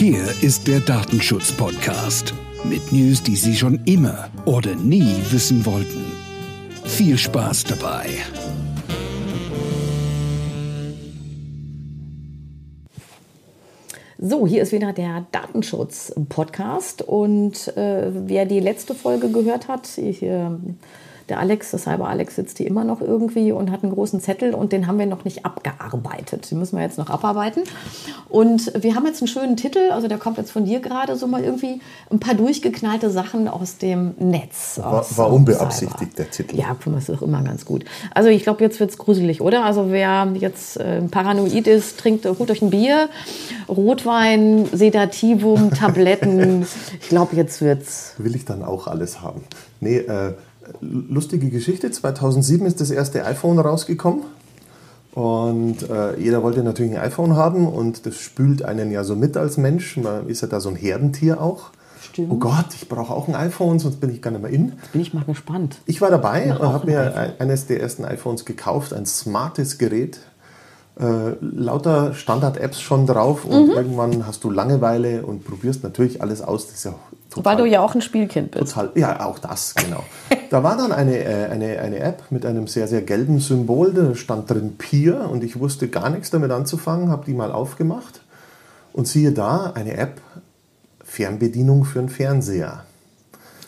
Hier ist der Datenschutz-Podcast mit News, die Sie schon immer oder nie wissen wollten. Viel Spaß dabei. So, hier ist wieder der Datenschutz-Podcast und äh, wer die letzte Folge gehört hat, ich, äh, der Alex, das Cyber Alex sitzt hier immer noch irgendwie und hat einen großen Zettel und den haben wir noch nicht abgearbeitet. Den müssen wir jetzt noch abarbeiten. Und wir haben jetzt einen schönen Titel, also der kommt jetzt von dir gerade so mal irgendwie ein paar durchgeknallte Sachen aus dem Netz. War, war unbeabsichtigt der Titel. Ja, das ist doch immer ganz gut. Also ich glaube, jetzt wird es gruselig, oder? Also wer jetzt äh, paranoid ist, trinkt, holt euch ein Bier, Rotwein, Sedativum, Tabletten. ich glaube, jetzt wird's. Will ich dann auch alles haben. Nee, äh, lustige Geschichte. 2007 ist das erste iPhone rausgekommen. Und äh, jeder wollte natürlich ein iPhone haben und das spült einen ja so mit als Mensch. Man ist ja da so ein Herdentier auch. Stimmt. Oh Gott, ich brauche auch ein iPhone, sonst bin ich gar nicht mehr in. Jetzt bin ich mal gespannt. Ich war dabei Na, und habe mir iPhone. eines der ersten iPhones gekauft, ein smartes Gerät. Äh, lauter Standard-Apps schon drauf und Mhm. irgendwann hast du Langeweile und probierst natürlich alles aus. Das ist ja total Weil du ja auch ein Spielkind bist. Total, ja, auch das, genau. Da war dann eine, äh, eine, eine App mit einem sehr, sehr gelben Symbol, da stand drin Peer und ich wusste gar nichts damit anzufangen, habe die mal aufgemacht und siehe da, eine App, Fernbedienung für einen Fernseher.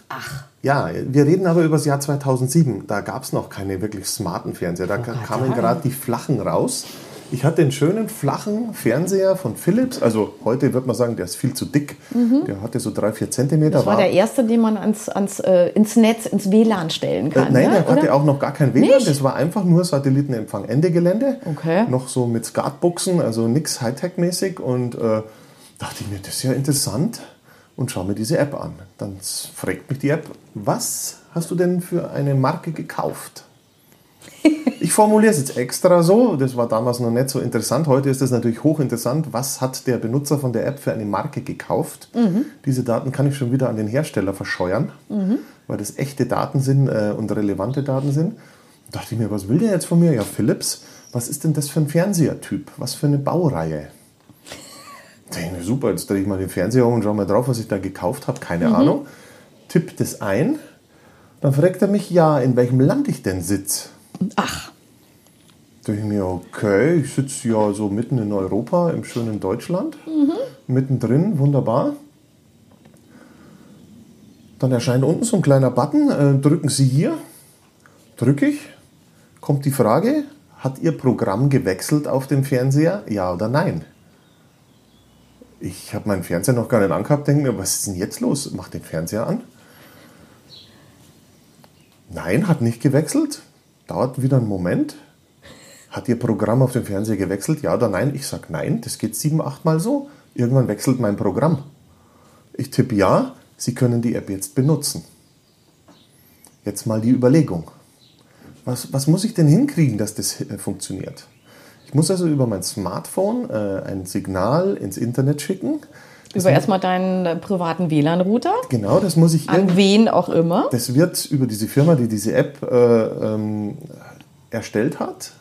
Ach, Ja, wir reden aber über das Jahr 2007. Da gab es noch keine wirklich smarten Fernseher. Da grad kamen gerade die flachen raus. Ich hatte einen schönen flachen Fernseher von Philips. Also heute wird man sagen, der ist viel zu dick. Der hatte so drei, vier Zentimeter. Mhm. das war der erste, den man ans, ans, äh, ins Netz, ins WLAN stellen Äh, kann. nein, ne? der hatte Oder? auch noch gar kein WLAN. Nicht? Das war einfach nur Satellitenempfang Ende Gelände. Okay. Noch so mit Skatbuchsen, also nichts Hightech-mäßig. Und äh, dachte ich mir, das ist ja interessant. Und schau mir diese App an. Dann fragt mich die App, was hast du denn für eine Marke gekauft? Ich formuliere es jetzt extra so, das war damals noch nicht so interessant. Heute ist es natürlich hochinteressant. Was hat der Benutzer von der App für eine Marke gekauft? Diese Daten kann ich schon wieder an den Hersteller verscheuern, weil das echte Daten sind äh, und relevante Daten sind. Da dachte ich mir, was will der jetzt von mir? Ja, Philips, was ist denn das für ein Fernsehertyp? Was für eine Baureihe? Da dachte ich mir, super, jetzt drehe ich mal den Fernseher um und schau mal drauf, was ich da gekauft habe. Keine Ahnung. Tipp das ein. Dann fragt er mich, ja, in welchem Land ich denn sitze. Ach, Da dachte ich mir, okay, ich sitze ja so mitten in Europa, im schönen Deutschland. Mittendrin, wunderbar. Dann erscheint unten so ein kleiner Button. Äh, drücken Sie hier. Drücke ich. Kommt die Frage, hat Ihr Programm gewechselt auf dem Fernseher? Ja oder nein? Ich habe meinen Fernseher noch gar nicht angehabt, denke mir, was ist denn jetzt los? Mach den Fernseher an. Nein, hat nicht gewechselt. Dauert wieder einen Moment. Hat Ihr Programm auf dem Fernseher gewechselt? Ja oder nein? Ich sage nein, das geht sieben, acht Mal so. Irgendwann wechselt mein Programm. Ich tippe ja, Sie können die App jetzt benutzen. Jetzt mal die Überlegung. Was, was muss ich denn hinkriegen, dass das äh, funktioniert? Ich muss also über mein Smartphone äh, ein Signal ins Internet schicken. Über erstmal deinen äh, privaten WLAN-Router. Genau, das muss ich An wen auch immer. das wird über diese Firma, die diese App äh, ähm, erstellt hat,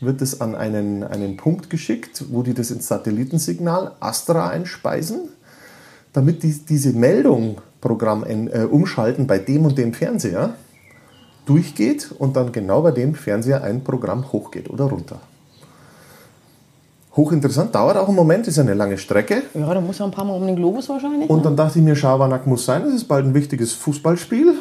wird es an einen, einen Punkt geschickt, wo die das ins Satellitensignal Astra einspeisen, damit die, diese Meldung Programm äh, umschalten bei dem und dem Fernseher durchgeht und dann genau bei dem Fernseher ein Programm hochgeht oder runter. Hochinteressant, dauert auch einen Moment, ist eine lange Strecke. Ja, du musst ja ein paar Mal um den Globus wahrscheinlich. Und dann dachte ich mir, Schabernack muss sein, das ist bald ein wichtiges Fußballspiel.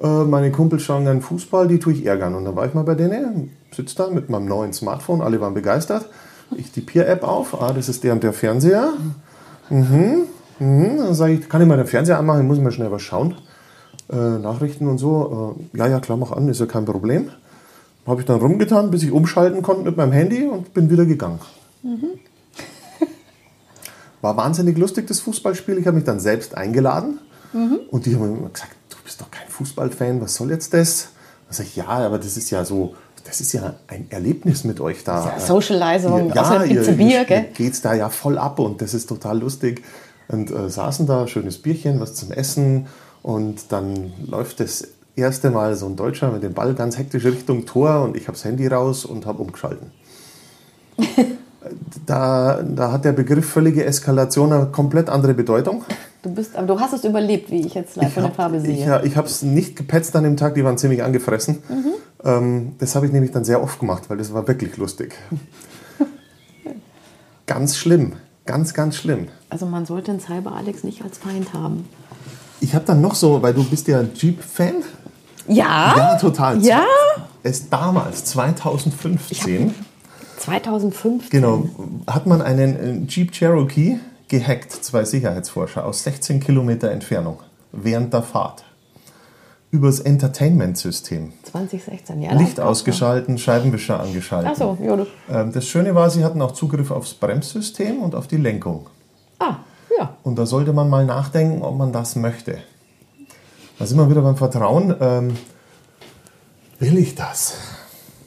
Äh, meine Kumpels schauen gerne Fußball, die tue ich ärgern. Und dann war ich mal bei denen, sitze da mit meinem neuen Smartphone, alle waren begeistert. Ich die Peer-App auf, ah, das ist der und der Fernseher. Mhm, mhm. Dann sage ich, kann ich mal den Fernseher anmachen, ich muss mal schnell was schauen. Äh, Nachrichten und so. Äh, ja, ja, klar, mach an, ist ja kein Problem. Habe ich dann rumgetan, bis ich umschalten konnte mit meinem Handy und bin wieder gegangen. War wahnsinnig lustig, das Fußballspiel. Ich habe mich dann selbst eingeladen. Und die haben immer gesagt, du bist doch kein Fußballfan, was soll jetzt das? Dann sage ich, ja, aber das ist ja so, das ist ja ein Erlebnis mit euch da. Ja, Socializing, ja, gibt's ein Bier, gell? geht es da ja voll ab und das ist total lustig. Und äh, saßen da, schönes Bierchen, was zum Essen und dann läuft das erste Mal so ein Deutscher mit dem Ball ganz hektisch Richtung Tor und ich habe das Handy raus und habe umgeschalten. da, da hat der Begriff völlige Eskalation eine komplett andere Bedeutung. Du, bist, aber du hast es überlebt, wie ich jetzt live von der Farbe sehe. Ich, ich habe es nicht gepetzt an dem Tag, die waren ziemlich angefressen. Mhm. Ähm, das habe ich nämlich dann sehr oft gemacht, weil das war wirklich lustig. ganz schlimm, ganz, ganz schlimm. Also man sollte einen Cyber Alex nicht als Feind haben. Ich habe dann noch so, weil du bist ja Jeep-Fan. Ja? Ja, total. Ja? Es damals, 2015, 2015. genau, hat man einen äh, Jeep Cherokee gehackt, zwei Sicherheitsforscher aus 16 Kilometer Entfernung, während der Fahrt. Übers Entertainment-System. 2016, ja. Licht ausgeschalten, Scheibenwischer angeschaltet. Ach so, ja. Das, Ähm, das Schöne war, sie hatten auch Zugriff aufs Bremssystem und auf die Lenkung. ah, ja. Und da sollte man mal nachdenken, ob man das möchte. Da sind wir wieder beim Vertrauen. Ähm, will ich das,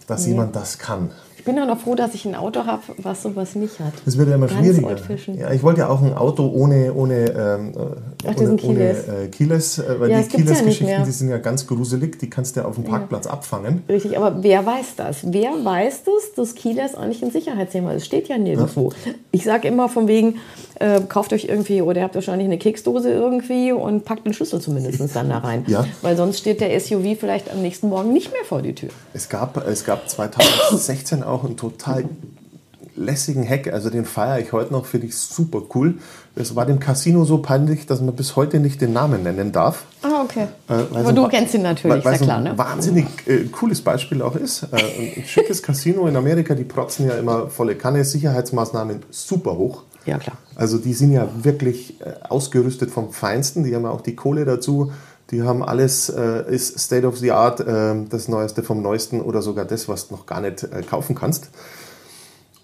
dass jemand das kann? Ich bin auch noch froh, dass ich ein Auto habe, was sowas nicht hat. Das wird ja immer Ganz schwieriger. Ja, ich wollte ja auch ein Auto ohne, ohne, ähm, äh, Ach, ohne, diesen ohne äh, Keyless, äh, weil Ja, die gibt's ja die sind ja ganz gruselig, die kannst du ja auf dem Parkplatz abfangen. Richtig, aber wer weiß das? Wer weiß das, dass Keyless eigentlich ein Sicherheitsthema ist? Steht ja nirgendwo. Ich sage immer von wegen, äh, kauft euch irgendwie oder ihr habt wahrscheinlich eine Keksdose irgendwie und packt den Schlüssel zumindest dann da rein. Ja. Weil sonst steht der SUV vielleicht am nächsten Morgen nicht mehr vor die Tür. Es gab, es gab 2016 auch einen total lässigen Hack, also den feiere ich heute noch, finde ich super cool. Es war dem Casino so peinlich, dass man bis heute nicht den Namen nennen darf. Ah, okay. Äh, aber du ein- kennst ihn natürlich, weil, weil klar, ein ne? wahnsinnig äh, cooles Beispiel auch ist. Äh, ein schickes Casino in Amerika, die protzen ja immer volle Kanne, Sicherheitsmaßnahmen super hoch. Ja, klar. Also die sind ja wirklich äh, ausgerüstet vom Feinsten, die haben ja auch die Kohle dazu, die haben alles, äh, ist State of the Art, äh, das Neueste vom Neuesten oder sogar das, was du noch gar nicht äh, kaufen kannst.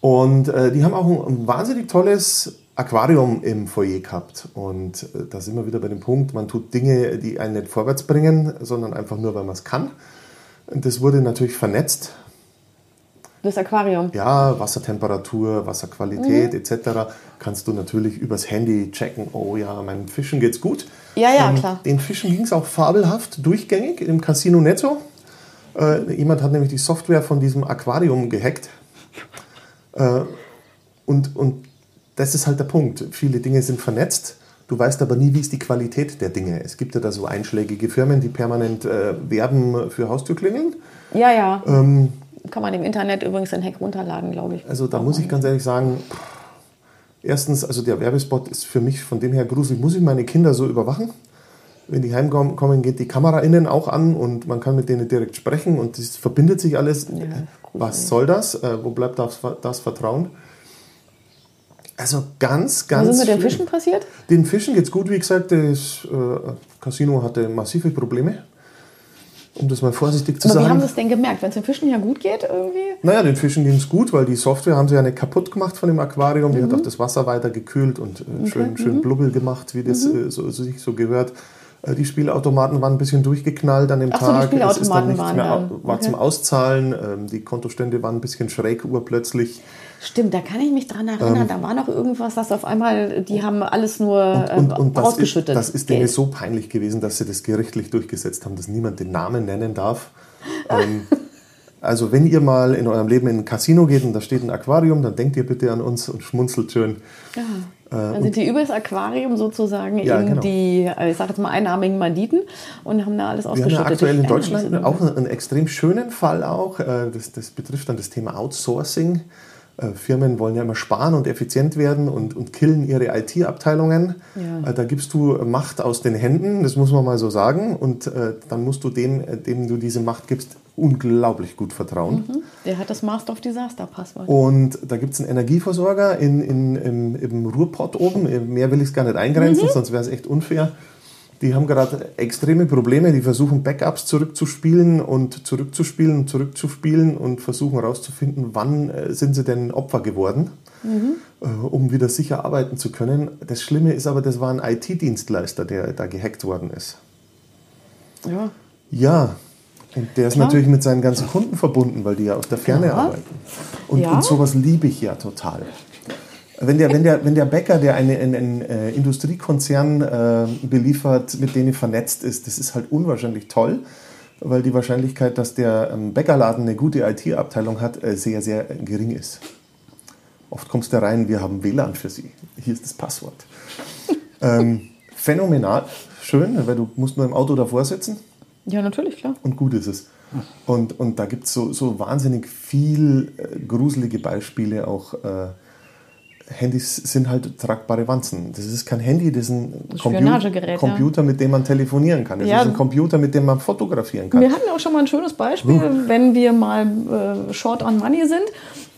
Und äh, die haben auch ein, ein wahnsinnig tolles Aquarium im Foyer gehabt. Und äh, da sind wir wieder bei dem Punkt, man tut Dinge, die einen nicht vorwärts bringen, sondern einfach nur, weil man es kann. Das wurde natürlich vernetzt. Das Aquarium. Ja, Wassertemperatur, Wasserqualität etc. kannst du natürlich übers Handy checken. Oh ja, meinen Fischen geht's gut. Ja, ja, Ähm, klar. Den Fischen ging es auch fabelhaft durchgängig im Casino Netto. Äh, jemand hat nämlich die Software von diesem Aquarium gehackt. Äh, und, und das ist halt der Punkt. Viele Dinge sind vernetzt. Du weißt aber nie, wie ist die Qualität der Dinge. Es gibt ja da so einschlägige Firmen, die permanent äh, werben für Haustürklingeln. Ja, ja. Ähm, Kann man im Internet übrigens den Hack runterladen, glaube ich. Also da muss ich ganz ehrlich sagen, erstens, also der Werbespot ist für mich von dem her gruselig. Muss ich meine Kinder so überwachen? Wenn die heimkommen, geht die Kamera innen auch an und man kann mit denen direkt sprechen und das verbindet sich alles. Was soll das? Äh, wo bleibt das, das Vertrauen? Also ganz, ganz. Was ist mit den. Fischen passiert? Den Fischen geht's gut, wie gesagt. Das äh, Casino hatte massive Probleme. Um das mal vorsichtig zu Aber wie sagen. haben sie es denn gemerkt? Wenn es den Fischen ja gut geht, irgendwie? Naja, den Fischen ging es gut, weil die Software haben sie ja nicht kaputt gemacht von dem Aquarium. Die hat Mhm. auch das Wasser weiter gekühlt und äh, schön, schön blubbel gemacht, wie das Mhm. äh, so, so sich so gehört. Äh, Die Spielautomaten waren ein bisschen durchgeknallt an dem Ach so, die Tag. es ist dann Spielautomaten nichts waren mehr, dann. war Okay. zum Auszahlen. Ähm, Die Kontostände waren ein bisschen schräg urplötzlich. Stimmt, da kann ich mich dran erinnern. da war noch irgendwas, dass auf einmal, die haben alles nur ähm, Und, und das, ist, ausgeschüttet. das ist denen so peinlich gewesen, dass sie das gerichtlich durchgesetzt haben, dass niemand den Namen nennen darf. ähm, also wenn ihr mal in eurem Leben in ein Casino geht und da steht ein Aquarium, dann denkt ihr bitte an uns und schmunzelt schön. Dann sind die über das Aquarium sozusagen Ja, in genau. die, äh, ich sag jetzt mal, einarmigen Banditen und haben da alles Wir haben ausgeschüttet. ja aktuell in Deutschland auch einen, einen extrem schönen Fall auch. Äh, Das, das betrifft dann das Thema Outsourcing. Äh, Firmen wollen ja immer sparen und effizient werden und, und killen ihre IT-Abteilungen. Ja. Äh, Da gibst du Macht aus den Händen, das muss man mal so sagen. Und äh, dann musst du dem, äh, dem du diese Macht gibst, unglaublich gut vertrauen. Der hat das Master of Disaster Passwort. Und da gibt es einen Energieversorger in, in, im, im Ruhrpott oben. Mehr will ich es gar nicht eingrenzen, sonst wäre es echt unfair. Die haben gerade extreme Probleme. Die versuchen Backups zurückzuspielen und zurückzuspielen und zurückzuspielen und versuchen herauszufinden, wann äh, sind sie denn Opfer geworden, äh, um wieder sicher arbeiten zu können. Das Schlimme ist aber, das war ein IT-Dienstleister, der da gehackt worden ist. Ja. Ja, und der ist Klar. natürlich mit seinen ganzen Kunden verbunden, weil die ja aus der Ferne Ja. arbeiten. Und, Ja. und sowas liebe ich ja total. Wenn der, wenn der, wenn der Bäcker, der eine, einen, einen äh, Industriekonzern äh, beliefert, mit denen vernetzt ist, das ist halt unwahrscheinlich toll, weil die Wahrscheinlichkeit, dass der ähm, Bäckerladen eine gute IT-Abteilung hat, äh, sehr, sehr gering ist. Oft kommst du rein, wir haben WLAN für Sie. Hier ist das Passwort. ähm, phänomenal, schön, weil du musst nur im Auto davor sitzen Ja, natürlich, klar. und gut ist es. Und, und da gibt es so, so wahnsinnig viel äh, gruselige Beispiele. Auch äh, Handys sind halt tragbare Wanzen. Das ist kein Handy, das ist ein Compu Spionagegerät, ja. Computer, mit dem man telefonieren kann. Das Ja. ist ein Computer, mit dem man fotografieren kann. Wir hatten auch schon mal ein schönes Beispiel, wenn wir mal äh, short on money sind,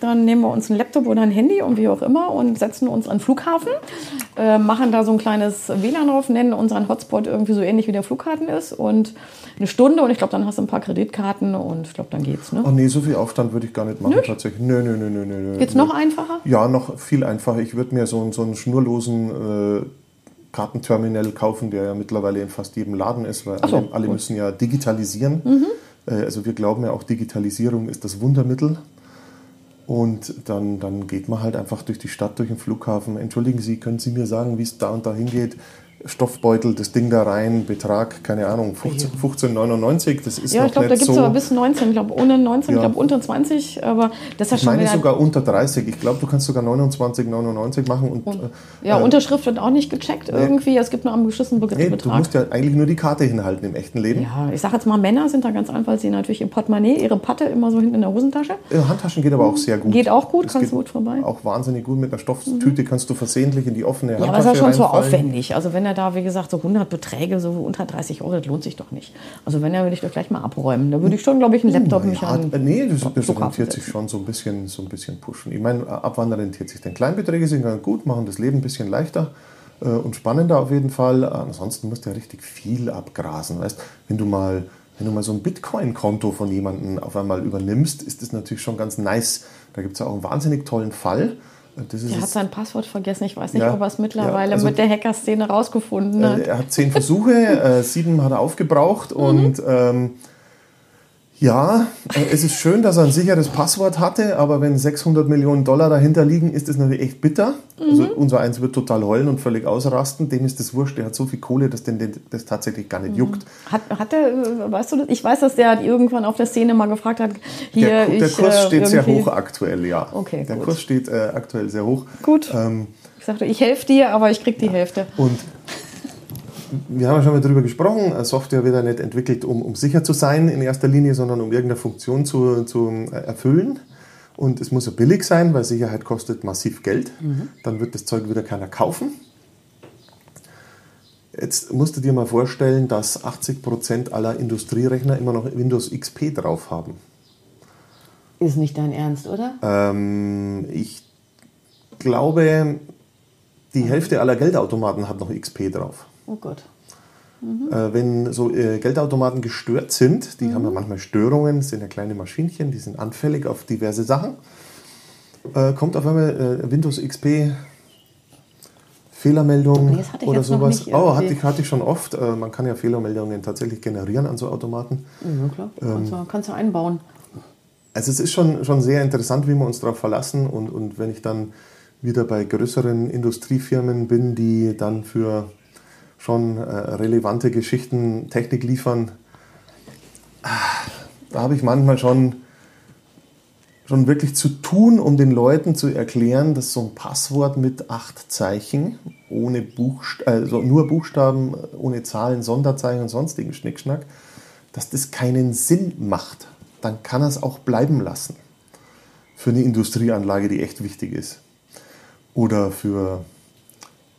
dann nehmen wir uns ein Laptop oder ein Handy und wie auch immer und setzen uns an den Flughafen, äh, machen da so ein kleines WLAN drauf, nennen unseren Hotspot irgendwie so ähnlich wie der Flughafen ist und eine Stunde und ich glaube, dann hast du ein paar Kreditkarten und ich glaube, dann geht's. Ne? Oh nee, so viel Aufstand würde ich gar nicht machen tatsächlich. Nö, nö, nö, nö, nö. nö. Geht's noch einfacher? Ja, noch viel einfacher. Ich würde mir so, einen- so einen schnurlosen äh, Kartenterminal kaufen, der ja mittlerweile in fast jedem Laden ist, weil so, alle, alle müssen ja digitalisieren. Äh, also wir glauben ja auch, Digitalisierung ist das Wundermittel. Und dann, dann geht man halt einfach durch die Stadt, durch den Flughafen. Entschuldigen Sie, können Sie mir sagen, wie es da und da hingeht? Stoffbeutel, das Ding da rein, Betrag, keine Ahnung, 15 15,99, das ist Ja, noch ich glaube, da gibt es so. aber bis 19, ich glaube ohne 19, Ja. ich glaube unter 20, aber das ist ja ich schon meine wieder... sogar unter 30. Ich glaube, du kannst sogar 29,99 machen. Und, äh, ja, Unterschrift wird auch nicht gecheckt irgendwie, es gibt nur am geschissenen Be nee, du musst ja eigentlich nur die Karte hinhalten im echten Leben. Ja, ich sage jetzt mal, Männer sind da ganz einfach, weil sie natürlich ihr Portemonnaie, ihre Patte immer so hinten in der Hosentasche. Äh, Handtaschen geht aber auch sehr gut. Geht auch gut, Das kannst du gut vorbei. Auch wahnsinnig gut. Mit einer Stofftüte kannst du versehentlich in die offene Ja, aber Handtasche das ist ja schon zu aufwendig. Also wenn er da, wie gesagt, so 100 Beträge, so unter 30 Euro, das lohnt sich doch nicht. Also wenn, er würde ich doch gleich mal abräumen. Da würde ich schon, glaube ich, einen Laptop mich Ja, an... äh, nee, das, das rentiert sich schon so ein bisschen, so ein bisschen pushen. Ich meine, ab wann rentiert sich denn? Kleinbeträge sind ganz gut, machen das Leben ein bisschen leichter äh, und spannender auf jeden Fall. Ansonsten musst du ja richtig viel abgrasen. Weißt, wenn du mal, wenn du mal so ein Bitcoin-Konto von jemandem auf einmal übernimmst, ist das natürlich schon ganz nice. Da gibt es ja auch einen wahnsinnig tollen Fall. Er hat sein Passwort vergessen. Ich weiß nicht, Ja, ob er es mittlerweile ja, also- mit der Hackerszene rausgefunden hat. Äh, Er hat zehn Versuche, äh, sieben hat er aufgebraucht Mhm. und ähm, ja, äh, es ist schön, dass er ein sicheres Passwort hatte, aber wenn 600 Millionen Dollar dahinter liegen, ist das natürlich echt bitter. Also Mhm. unser Eins wird total heulen und völlig ausrasten. Dem ist das wurscht, der hat so viel Kohle, dass den, den das tatsächlich gar nicht Mhm. juckt. Hat, hat er, äh, weißt du das? Ich weiß, dass der irgendwann auf der Szene mal gefragt hat, hier, Der, der ich, Kurs äh, steht sehr irgendwie- hoch aktuell, ja. Okay, der gut. Kurs steht äh, aktuell sehr hoch. Gut. Ähm, Ich sagte, ich helfe dir, aber ich krieg die Hälfte. Und wir haben ja schon mal darüber gesprochen, äh, Software wird ja nicht entwickelt, um, um sicher zu sein in erster Linie, sondern um irgendeine Funktion zu, zu äh, erfüllen. Und es muss ja billig sein, weil Sicherheit kostet massiv Geld. Dann wird das Zeug wieder keiner kaufen. Jetzt musst du dir mal vorstellen, dass 80% aller Industrierechner immer noch Windows XP drauf haben. Ist nicht dein Ernst, oder? Ähm, ich glaube, die Hälfte aller Geldautomaten hat noch XP drauf. Oh Gott. Äh, wenn so äh, Geldautomaten gestört sind, die haben ja manchmal Störungen, sind ja kleine Maschinchen, die sind anfällig auf diverse Sachen, äh, kommt auf einmal Windows XP Fehlermeldung Nee, oder sowas. oh, hatte ich, hatte ich schon oft. Man kann ja Fehlermeldungen tatsächlich generieren an so Automaten. Ja, klar. Ähm. Kannst, du, kannst du einbauen. Also es ist schon, schon sehr interessant, wie wir uns darauf verlassen. Und, und wenn ich dann wieder bei größeren Industriefirmen bin, die dann für schon äh, relevante Geschichten Technik liefern, ah, da habe ich manchmal schon, schon wirklich zu tun, um den Leuten zu erklären, dass so ein Passwort mit acht Zeichen, ohne Buchst also nur Buchstaben, ohne Zahlen, Sonderzeichen und sonstigen Schnickschnack, dass das keinen Sinn macht. Dann kann er es auch bleiben lassen. Für eine Industrieanlage, die echt wichtig ist. Oder für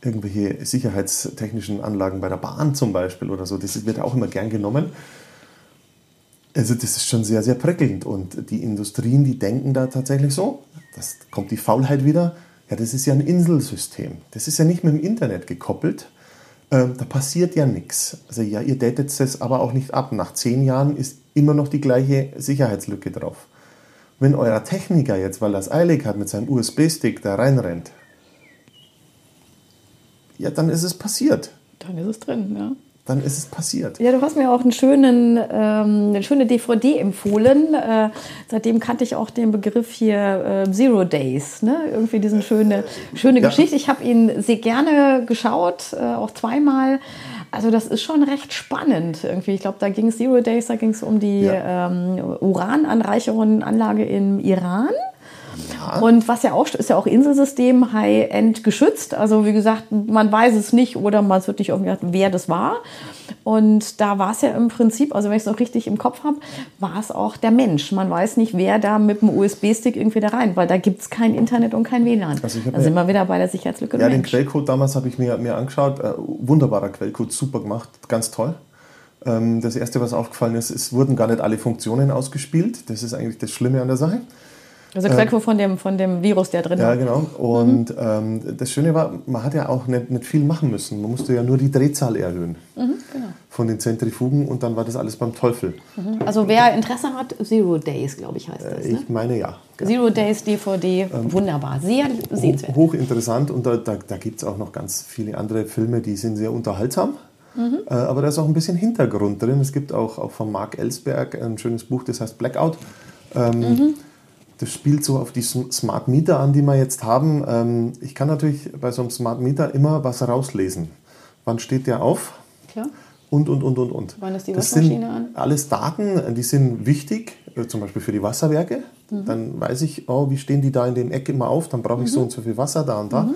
irgendwelche sicherheitstechnischen Anlagen bei der Bahn zum Beispiel oder so. Das wird auch immer gern genommen. Also das ist schon sehr, sehr prickelnd. Und die Industrien, die denken da tatsächlich so, das kommt die Faulheit wieder, ja, das ist ja ein Inselsystem. Das ist ja nicht mit dem Internet gekoppelt. Ähm, da passiert ja nichts. Also ja, ihr datet es aber auch nicht ab. Nach zehn Jahren ist immer noch die gleiche Sicherheitslücke drauf. Wenn euer Techniker jetzt, weil er es eilig hat, mit seinem USB-Stick da reinrennt, ja, dann ist es passiert. Dann ist es drin, ja. Dann ist es passiert. Ja, du hast mir auch einen schönen, ähm, eine schöne DVD empfohlen. Äh, seitdem kannte ich auch den Begriff hier äh, Zero Days. Ne? Irgendwie diese schöne, schöne Ja. Geschichte. Ich habe ihn sehr gerne geschaut, äh, auch zweimal. Also das ist schon recht spannend irgendwie. Ich glaube, da ging es Zero Days, da ging es um die Ja. ähm, Urananreicherungsanlage im Iran. Und was ja auch ist ja auch Inselsystem High-End geschützt. Also wie gesagt, man weiß es nicht oder man wird nicht irgendwie wer das war. Und da war es ja im Prinzip, also wenn ich es noch richtig im Kopf habe, war es auch der Mensch. Man weiß nicht, wer da mit dem USB-Stick irgendwie da rein, weil da gibt es kein Internet und kein WLAN. Also da sind wir wieder bei der Sicherheitslücke. Ja, den Quellcode damals habe ich mir, mir angeschaut. Äh, wunderbarer Quellcode, super gemacht, ganz toll. Ähm, das erste, was aufgefallen ist, es wurden gar nicht alle Funktionen ausgespielt. Das ist eigentlich das Schlimme an der Sache. Also Quellcode äh, von, dem, von dem Virus, der drin war. Ja, genau. Und mhm. ähm, das Schöne war, man hat ja auch nicht, nicht viel machen müssen. Man musste ja nur die Drehzahl erhöhen mhm, genau. von den Zentrifugen und dann war das alles beim Teufel. Mhm. Also wer Interesse hat, Zero Days, glaube ich, heißt das. Äh, ich ne? meine ja. Zero Days DVD, ähm, wunderbar, sehr sehenswert. Hochinteressant und da, da, da gibt es auch noch ganz viele andere Filme, die sind sehr unterhaltsam. Mhm. Äh, aber da ist auch ein bisschen Hintergrund drin. Es gibt auch, auch von Mark Ellsberg ein schönes Buch, das heißt Blackout. Ähm, mhm. Das spielt so auf die Smart Meter an, die wir jetzt haben. Ähm, ich kann natürlich bei so einem Smart Meter immer was rauslesen. Wann steht der auf? Klar. Und, und, und, und, und. Wann ist die das sind an? alles Daten, die sind wichtig, äh, zum Beispiel für die Wasserwerke. Mhm. Dann weiß ich, oh, wie stehen die da in den Ecken immer auf, dann brauche ich mhm. so und so viel Wasser da und da. Mhm.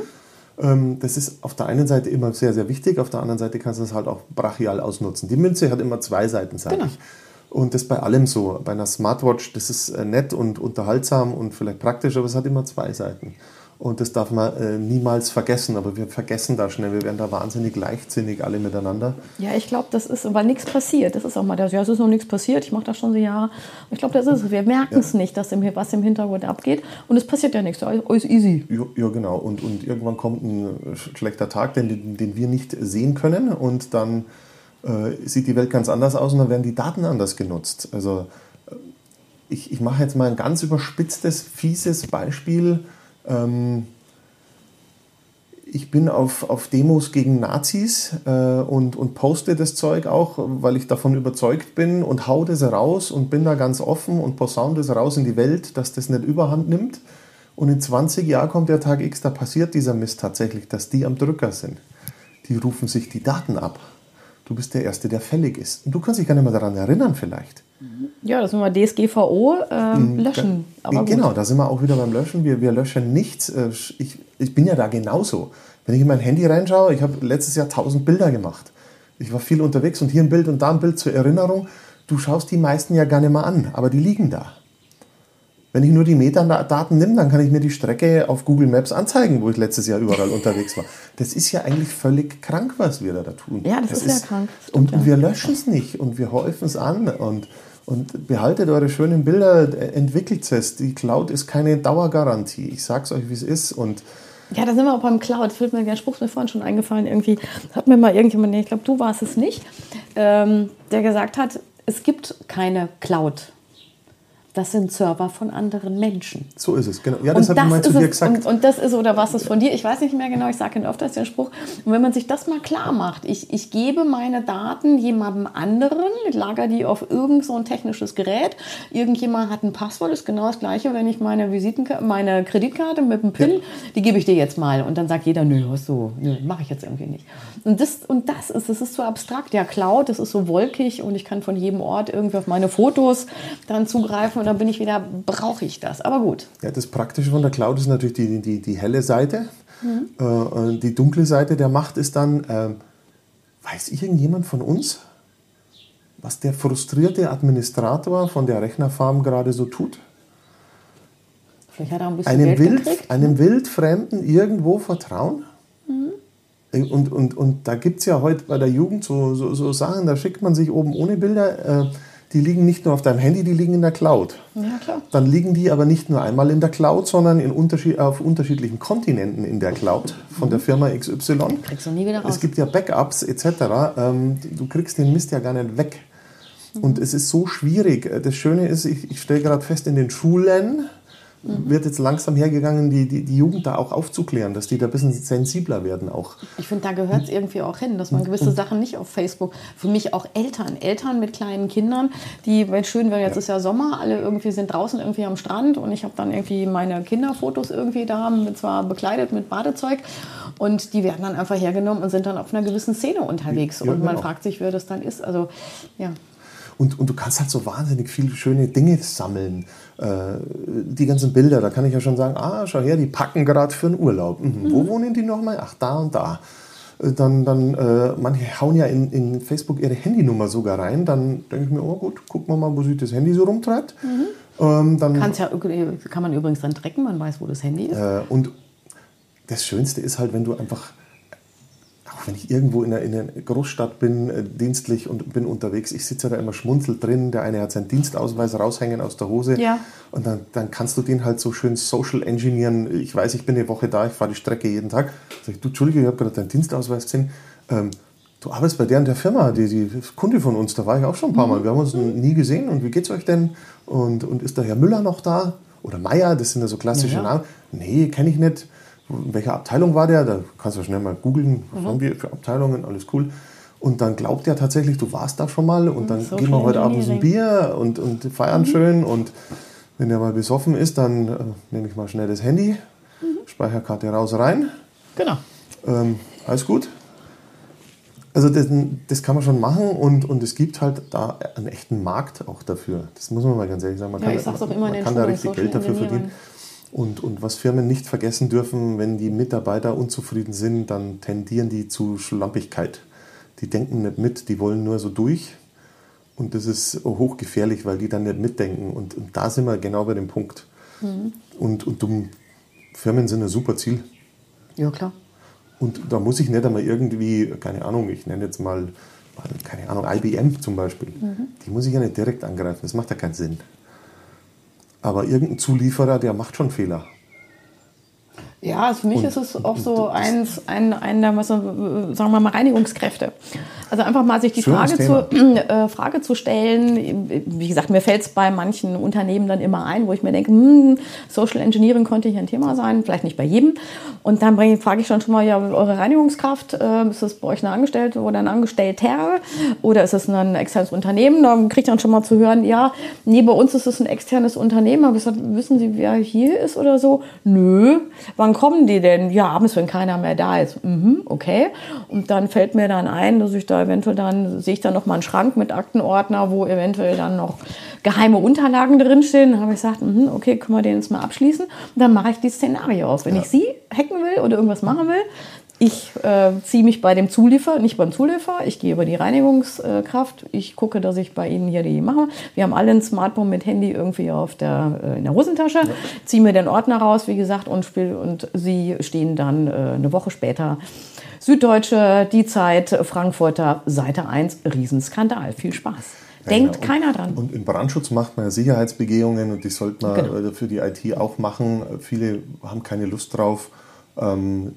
Ähm, das ist auf der einen Seite immer sehr, sehr wichtig, auf der anderen Seite kannst du das halt auch brachial ausnutzen. Die Münze hat immer zwei Seiten, sage genau. ich. Und das bei allem so. Bei einer Smartwatch, das ist äh, nett und unterhaltsam und vielleicht praktisch, aber es hat immer zwei Seiten. Und das darf man äh, niemals vergessen. Aber wir vergessen da schnell. Wir werden da wahnsinnig leichtsinnig alle miteinander. Ja, ich glaube, das ist, weil nichts passiert. Das ist auch mal das, ja, es ist noch nichts passiert. Ich mache das schon so Jahre. Ich glaube, das ist es. Wir merken es ja. nicht, dass im, was im Hintergrund abgeht. Und es passiert ja nichts. Alles easy. Ja, ja, genau. Und, und irgendwann kommt ein schlechter Tag, den, den wir nicht sehen können. Und dann äh, sieht die Welt ganz anders aus und dann werden die Daten anders genutzt. Also äh, ich, ich mache jetzt mal ein ganz überspitztes, fieses Beispiel ähm, ich bin auf, auf Demos gegen Nazis äh, und, und poste das Zeug auch, weil ich davon überzeugt bin und hau das raus und bin da ganz offen und posaune das raus in die Welt, dass das nicht überhand nimmt. Und in 20 Jahren kommt der Tag X, da passiert dieser Mist tatsächlich, dass die am Drücker sind. Die rufen sich die Daten ab. Du bist der Erste, der fällig ist. Und du kannst dich gar nicht mehr daran erinnern vielleicht. Ja, das sind wir DSGVO äh, mhm. löschen. Aber genau, gut. da sind wir auch wieder beim Löschen. Wir, wir löschen nichts. Äh, ich, ich bin ja da genauso. Wenn ich in mein Handy reinschaue, ich habe letztes Jahr 1000 Bilder gemacht. Ich war viel unterwegs und hier ein Bild und da ein Bild zur Erinnerung. Du schaust die meisten ja gar nicht mehr an, aber die liegen da. Wenn ich nur die Metadaten nehme, dann kann ich mir die Strecke auf Google Maps anzeigen, wo ich letztes Jahr überall unterwegs war. Das ist ja eigentlich völlig krank, was wir da, tun. Ja, das, das ist, ist ja krank. Und, und wir löschen es nicht und wir häufen es an und und behaltet eure schönen Bilder, entwickelt es. Die Cloud ist keine Dauergarantie. Ich sag's euch, wie es ist. Und ja, da sind wir auch beim Cloud. Fällt mir der Spruch mir vorhin schon eingefallen. Irgendwie hat mir mal irgendjemand, ich glaube, du warst es nicht, ähm, der gesagt hat, es gibt keine Cloud das sind Server von anderen Menschen. So ist es, genau. Ja, das habe ich mal zu dir gesagt. Und, und, das ist, oder was ist von dir? Ich weiß nicht mehr genau, ich sage ihn öfters den Spruch. Und wenn man sich das mal klar macht, ich, ich gebe meine Daten jemandem anderen, lager die auf irgend so ein technisches Gerät, irgendjemand hat ein Passwort, ist genau das gleiche, wenn ich meine Visitenkarte, meine Kreditkarte mit dem PIN, ja. die gebe ich dir jetzt mal. Und dann sagt jeder, nö, hast du, nö, mache ich jetzt irgendwie nicht. Und das, und das ist, das ist so abstrakt. Ja, Cloud, das ist so wolkig und ich kann von jedem Ort irgendwie auf meine Fotos dann zugreifen und dann bin ich wieder, brauche ich das? Aber gut. Ja, das Praktische von der Cloud ist natürlich die, die, die helle Seite. Mhm. Äh, die dunkle Seite der Macht ist dann, äh, weiß irgendjemand von uns, was der frustrierte Administrator von der Rechnerfarm gerade so tut? Vielleicht hat er ein bisschen einem, Geld Wild, gekriegt, einem ne? Wildfremden irgendwo vertrauen? Mhm. Und, und, und da gibt es ja heute bei der Jugend so, so, so Sachen, da schickt man sich oben ohne Bilder. Äh, die liegen nicht nur auf deinem Handy, die liegen in der Cloud. Ja, klar. Dann liegen die aber nicht nur einmal in der Cloud, sondern in unterschied auf unterschiedlichen Kontinenten in der Cloud von mhm. der Firma XY. Kriegst du nie wieder raus. Es gibt ja Backups etc. Ähm, du kriegst den Mist ja gar nicht weg. Mhm. Und es ist so schwierig. Das Schöne ist, ich, ich stelle gerade fest, in den Schulen mhm. Wird jetzt langsam hergegangen, die, die, die Jugend da auch aufzuklären, dass die da ein bisschen sensibler werden auch. Ich finde, da gehört es irgendwie auch hin, dass man gewisse Sachen nicht auf Facebook, für mich auch Eltern, Eltern mit kleinen Kindern, die, wenn schön wäre, jetzt ja. ist ja Sommer, alle irgendwie sind draußen irgendwie am Strand und ich habe dann irgendwie meine Kinderfotos irgendwie da, zwar bekleidet mit Badezeug und die werden dann einfach hergenommen und sind dann auf einer gewissen Szene unterwegs ja, und man genau. fragt sich, wer das dann ist. Also, ja. Und, und du kannst halt so wahnsinnig viele schöne Dinge sammeln. Äh, die ganzen Bilder, da kann ich ja schon sagen, ah, schau her, die packen gerade für einen Urlaub. Mhm. Mhm. Wo wohnen die nochmal? Ach, da und da. Äh, dann, dann äh, manche hauen ja in, in Facebook ihre Handynummer sogar rein. Dann denke ich mir, oh gut, gucken wir mal, wo sich das Handy so rumtreibt. Mhm. Ähm, dann, ja, kann man übrigens dann tracken, man weiß, wo das Handy ist. Äh, und das Schönste ist halt, wenn du einfach wenn ich irgendwo in einer, in einer Großstadt bin, äh, dienstlich und bin unterwegs, ich sitze da immer schmunzelt drin. Der eine hat seinen Dienstausweis raushängen aus der Hose. Ja. Und dann, dann kannst du den halt so schön social engineeren. Ich weiß, ich bin eine Woche da, ich fahre die Strecke jeden Tag. Sag ich, du, Entschuldige, ich habe gerade deinen Dienstausweis gesehen. Ähm, du arbeitest bei der und der Firma, die, die Kunde von uns, da war ich auch schon ein paar Mal. Wir haben uns nie gesehen und wie geht's euch denn? Und, und ist der Herr Müller noch da? Oder Meier, das sind ja so klassische ja. Namen. Nee, kenne ich nicht in welcher Abteilung war der? Da kannst du schnell mal googeln, was mhm. haben wir für Abteilungen, alles cool. Und dann glaubt er tatsächlich, du warst da schon mal und dann so gehen wir heute Abend ein Bier und, und feiern mhm. schön. Und wenn der mal besoffen ist, dann äh, nehme ich mal schnell das Handy, mhm. Speicherkarte raus, rein. Genau. Ähm, alles gut. Also das, das, kann man schon machen und, und es gibt halt da einen echten Markt auch dafür. Das muss man mal ganz ehrlich sagen. Man ja, kann, ich sag's auch immer man, man kann da richtig Geld dafür verdienen. Und, und was Firmen nicht vergessen dürfen, wenn die Mitarbeiter unzufrieden sind, dann tendieren die zu Schlampigkeit. Die denken nicht mit, die wollen nur so durch. Und das ist hochgefährlich, weil die dann nicht mitdenken. Und, und da sind wir genau bei dem Punkt. Mhm. Und, und um, Firmen sind ein super Ziel. Ja, klar. Und da muss ich nicht einmal irgendwie, keine Ahnung, ich nenne jetzt mal, keine Ahnung, IBM zum Beispiel. Mhm. Die muss ich ja nicht direkt angreifen. Das macht ja keinen Sinn. Aber irgendein Zulieferer, der macht schon Fehler. Ja, also für mich und, ist es auch so eins, ein, ein, ein, was, sagen wir mal, Reinigungskräfte. Also einfach mal sich die Frage zu, äh, Frage zu stellen. Wie gesagt, mir fällt es bei manchen Unternehmen dann immer ein, wo ich mir denke, hm, Social Engineering könnte hier ein Thema sein, vielleicht nicht bei jedem. Und dann frage ich schon schon mal, ja, eure Reinigungskraft, äh, ist das bei euch eine Angestellte oder ein Angestellter? Oder ist es ein externes Unternehmen? Dann kriegt dann schon mal zu hören, ja, nee, bei uns ist es ein externes Unternehmen. Aber ich sage, wissen Sie, wer hier ist oder so? Nö. Wann kommen die denn? Ja, abends, wenn keiner mehr da ist. Mhm, okay. Und dann fällt mir dann ein, dass ich da eventuell dann, sehe ich da noch mal einen Schrank mit Aktenordner, wo eventuell dann noch geheime Unterlagen drinstehen. Dann habe ich gesagt, mh, okay, können wir den jetzt mal abschließen. Und dann mache ich die Szenario aus. Wenn ja. ich sie hacken will oder irgendwas machen will, ich äh, ziehe mich bei dem Zuliefer, nicht beim Zuliefer, ich gehe über die Reinigungskraft, ich gucke, dass ich bei Ihnen hier die mache. Wir haben alle ein Smartphone mit Handy irgendwie auf der, äh, in der Hosentasche, ja. ziehe mir den Ordner raus, wie gesagt, und, spiel, und Sie stehen dann äh, eine Woche später Süddeutsche, Die Zeit, Frankfurter, Seite 1, Riesenskandal. Viel Spaß. Denkt ja, und, keiner dran. Und im Brandschutz macht man ja Sicherheitsbegehungen und die sollte man genau. für die IT auch machen. Viele haben keine Lust drauf. Ähm,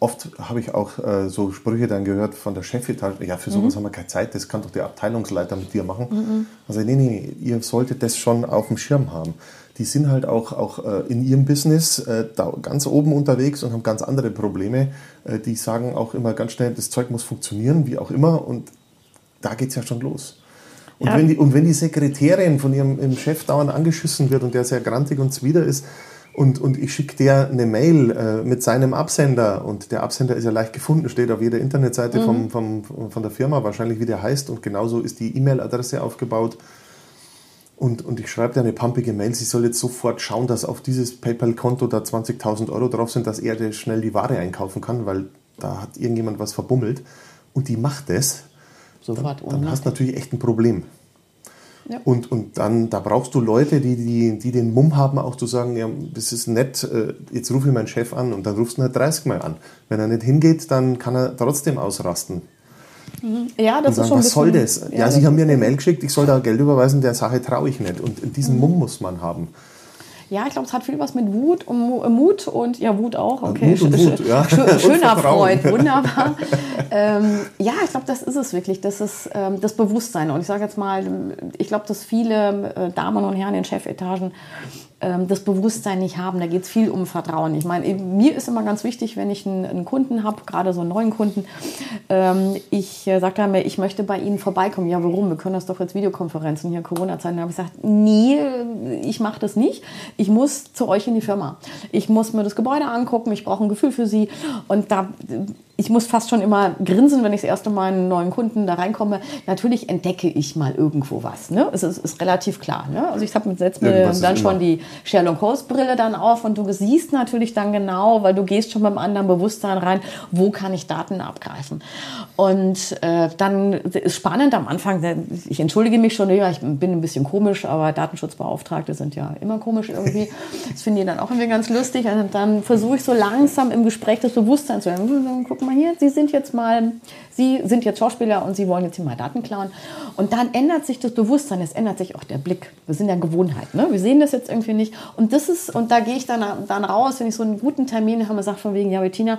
oft habe ich auch äh, so Sprüche dann gehört von der Chefetage, ja, für sowas mhm. haben wir keine Zeit, das kann doch der Abteilungsleiter mit dir machen. Mhm. Also nee, nee, ihr solltet das schon auf dem Schirm haben die sind halt auch, auch äh, in ihrem Business äh, da ganz oben unterwegs und haben ganz andere Probleme. Äh, die sagen auch immer ganz schnell, das Zeug muss funktionieren, wie auch immer. Und da geht es ja schon los. Und, ja. wenn die, und wenn die Sekretärin von ihrem, ihrem Chef dauernd angeschissen wird und der sehr grantig und zwider ist, und, und ich schicke der eine Mail äh, mit seinem Absender und der Absender ist ja leicht gefunden, steht auf jeder Internetseite mhm. vom, vom, von der Firma wahrscheinlich, wie der heißt und genauso ist die E-Mail-Adresse aufgebaut und, und ich schreibe dir eine pumpige Mail, sie soll jetzt sofort schauen, dass auf dieses PayPal-Konto da 20.000 Euro drauf sind, dass er schnell die Ware einkaufen kann, weil da hat irgendjemand was verbummelt. Und die macht das. Sofort. Dann, dann hast du natürlich echt ein Problem. Ja. Und, und dann, da brauchst du Leute, die, die, die den Mumm haben, auch zu sagen, ja, das ist nett, äh, jetzt rufe ich meinen Chef an und dann rufst du ihn halt 30 Mal an. Wenn er nicht hingeht, dann kann er trotzdem ausrasten. Mhm. Ja, das sagen, ist schon Was soll das? Ja, ja Sie haben mir eine Mail geschickt, ich soll da Geld überweisen, der Sache traue ich nicht. Und diesen mhm. Mumm muss man haben. Ja, ich glaube, es hat viel was mit Wut und Mut und ja, Wut auch. Okay, Mut und Wut, ja. schöner Freund, wunderbar. ähm, ja, ich glaube, das ist es wirklich. Das ist ähm, das Bewusstsein. Und ich sage jetzt mal, ich glaube, dass viele äh, Damen und Herren in Chefetagen das Bewusstsein nicht haben. Da geht es viel um Vertrauen. Ich meine, mir ist immer ganz wichtig, wenn ich einen, einen Kunden habe, gerade so einen neuen Kunden, ähm, ich äh, sage mir, ich möchte bei Ihnen vorbeikommen. Ja, warum? Wir können das doch jetzt Videokonferenzen hier Corona-Zeiten. Da habe ich gesagt, nee, ich mache das nicht. Ich muss zu euch in die Firma. Ich muss mir das Gebäude angucken. Ich brauche ein Gefühl für Sie. Und da ich muss fast schon immer grinsen, wenn ich das erste Mal einen neuen Kunden da reinkomme. Natürlich entdecke ich mal irgendwo was. Ne? Es ist, ist relativ klar. Ne? Also ich habe setze mir Irgendwas ist dann schon immer. die Sherlock Holmes Brille dann auf und du siehst natürlich dann genau, weil du gehst schon mit einem anderen Bewusstsein rein, wo kann ich Daten abgreifen. Und äh, dann ist spannend am Anfang, ich entschuldige mich schon, ja, ich bin ein bisschen komisch, aber Datenschutzbeauftragte sind ja immer komisch irgendwie. Das finden die dann auch irgendwie ganz lustig. Und dann versuche ich so langsam im Gespräch das Bewusstsein zu haben. Guck mal hier, Sie sind jetzt mal, Sie sind jetzt Schauspieler und Sie wollen jetzt hier mal Daten klauen. Und dann ändert sich das Bewusstsein, es ändert sich auch der Blick. Wir sind ja Gewohnheit, ne? Wir sehen das jetzt irgendwie nicht. Und das ist, und da gehe ich dann, dann raus, wenn ich so einen guten Termin habe, sage von wegen, ja, Bettina,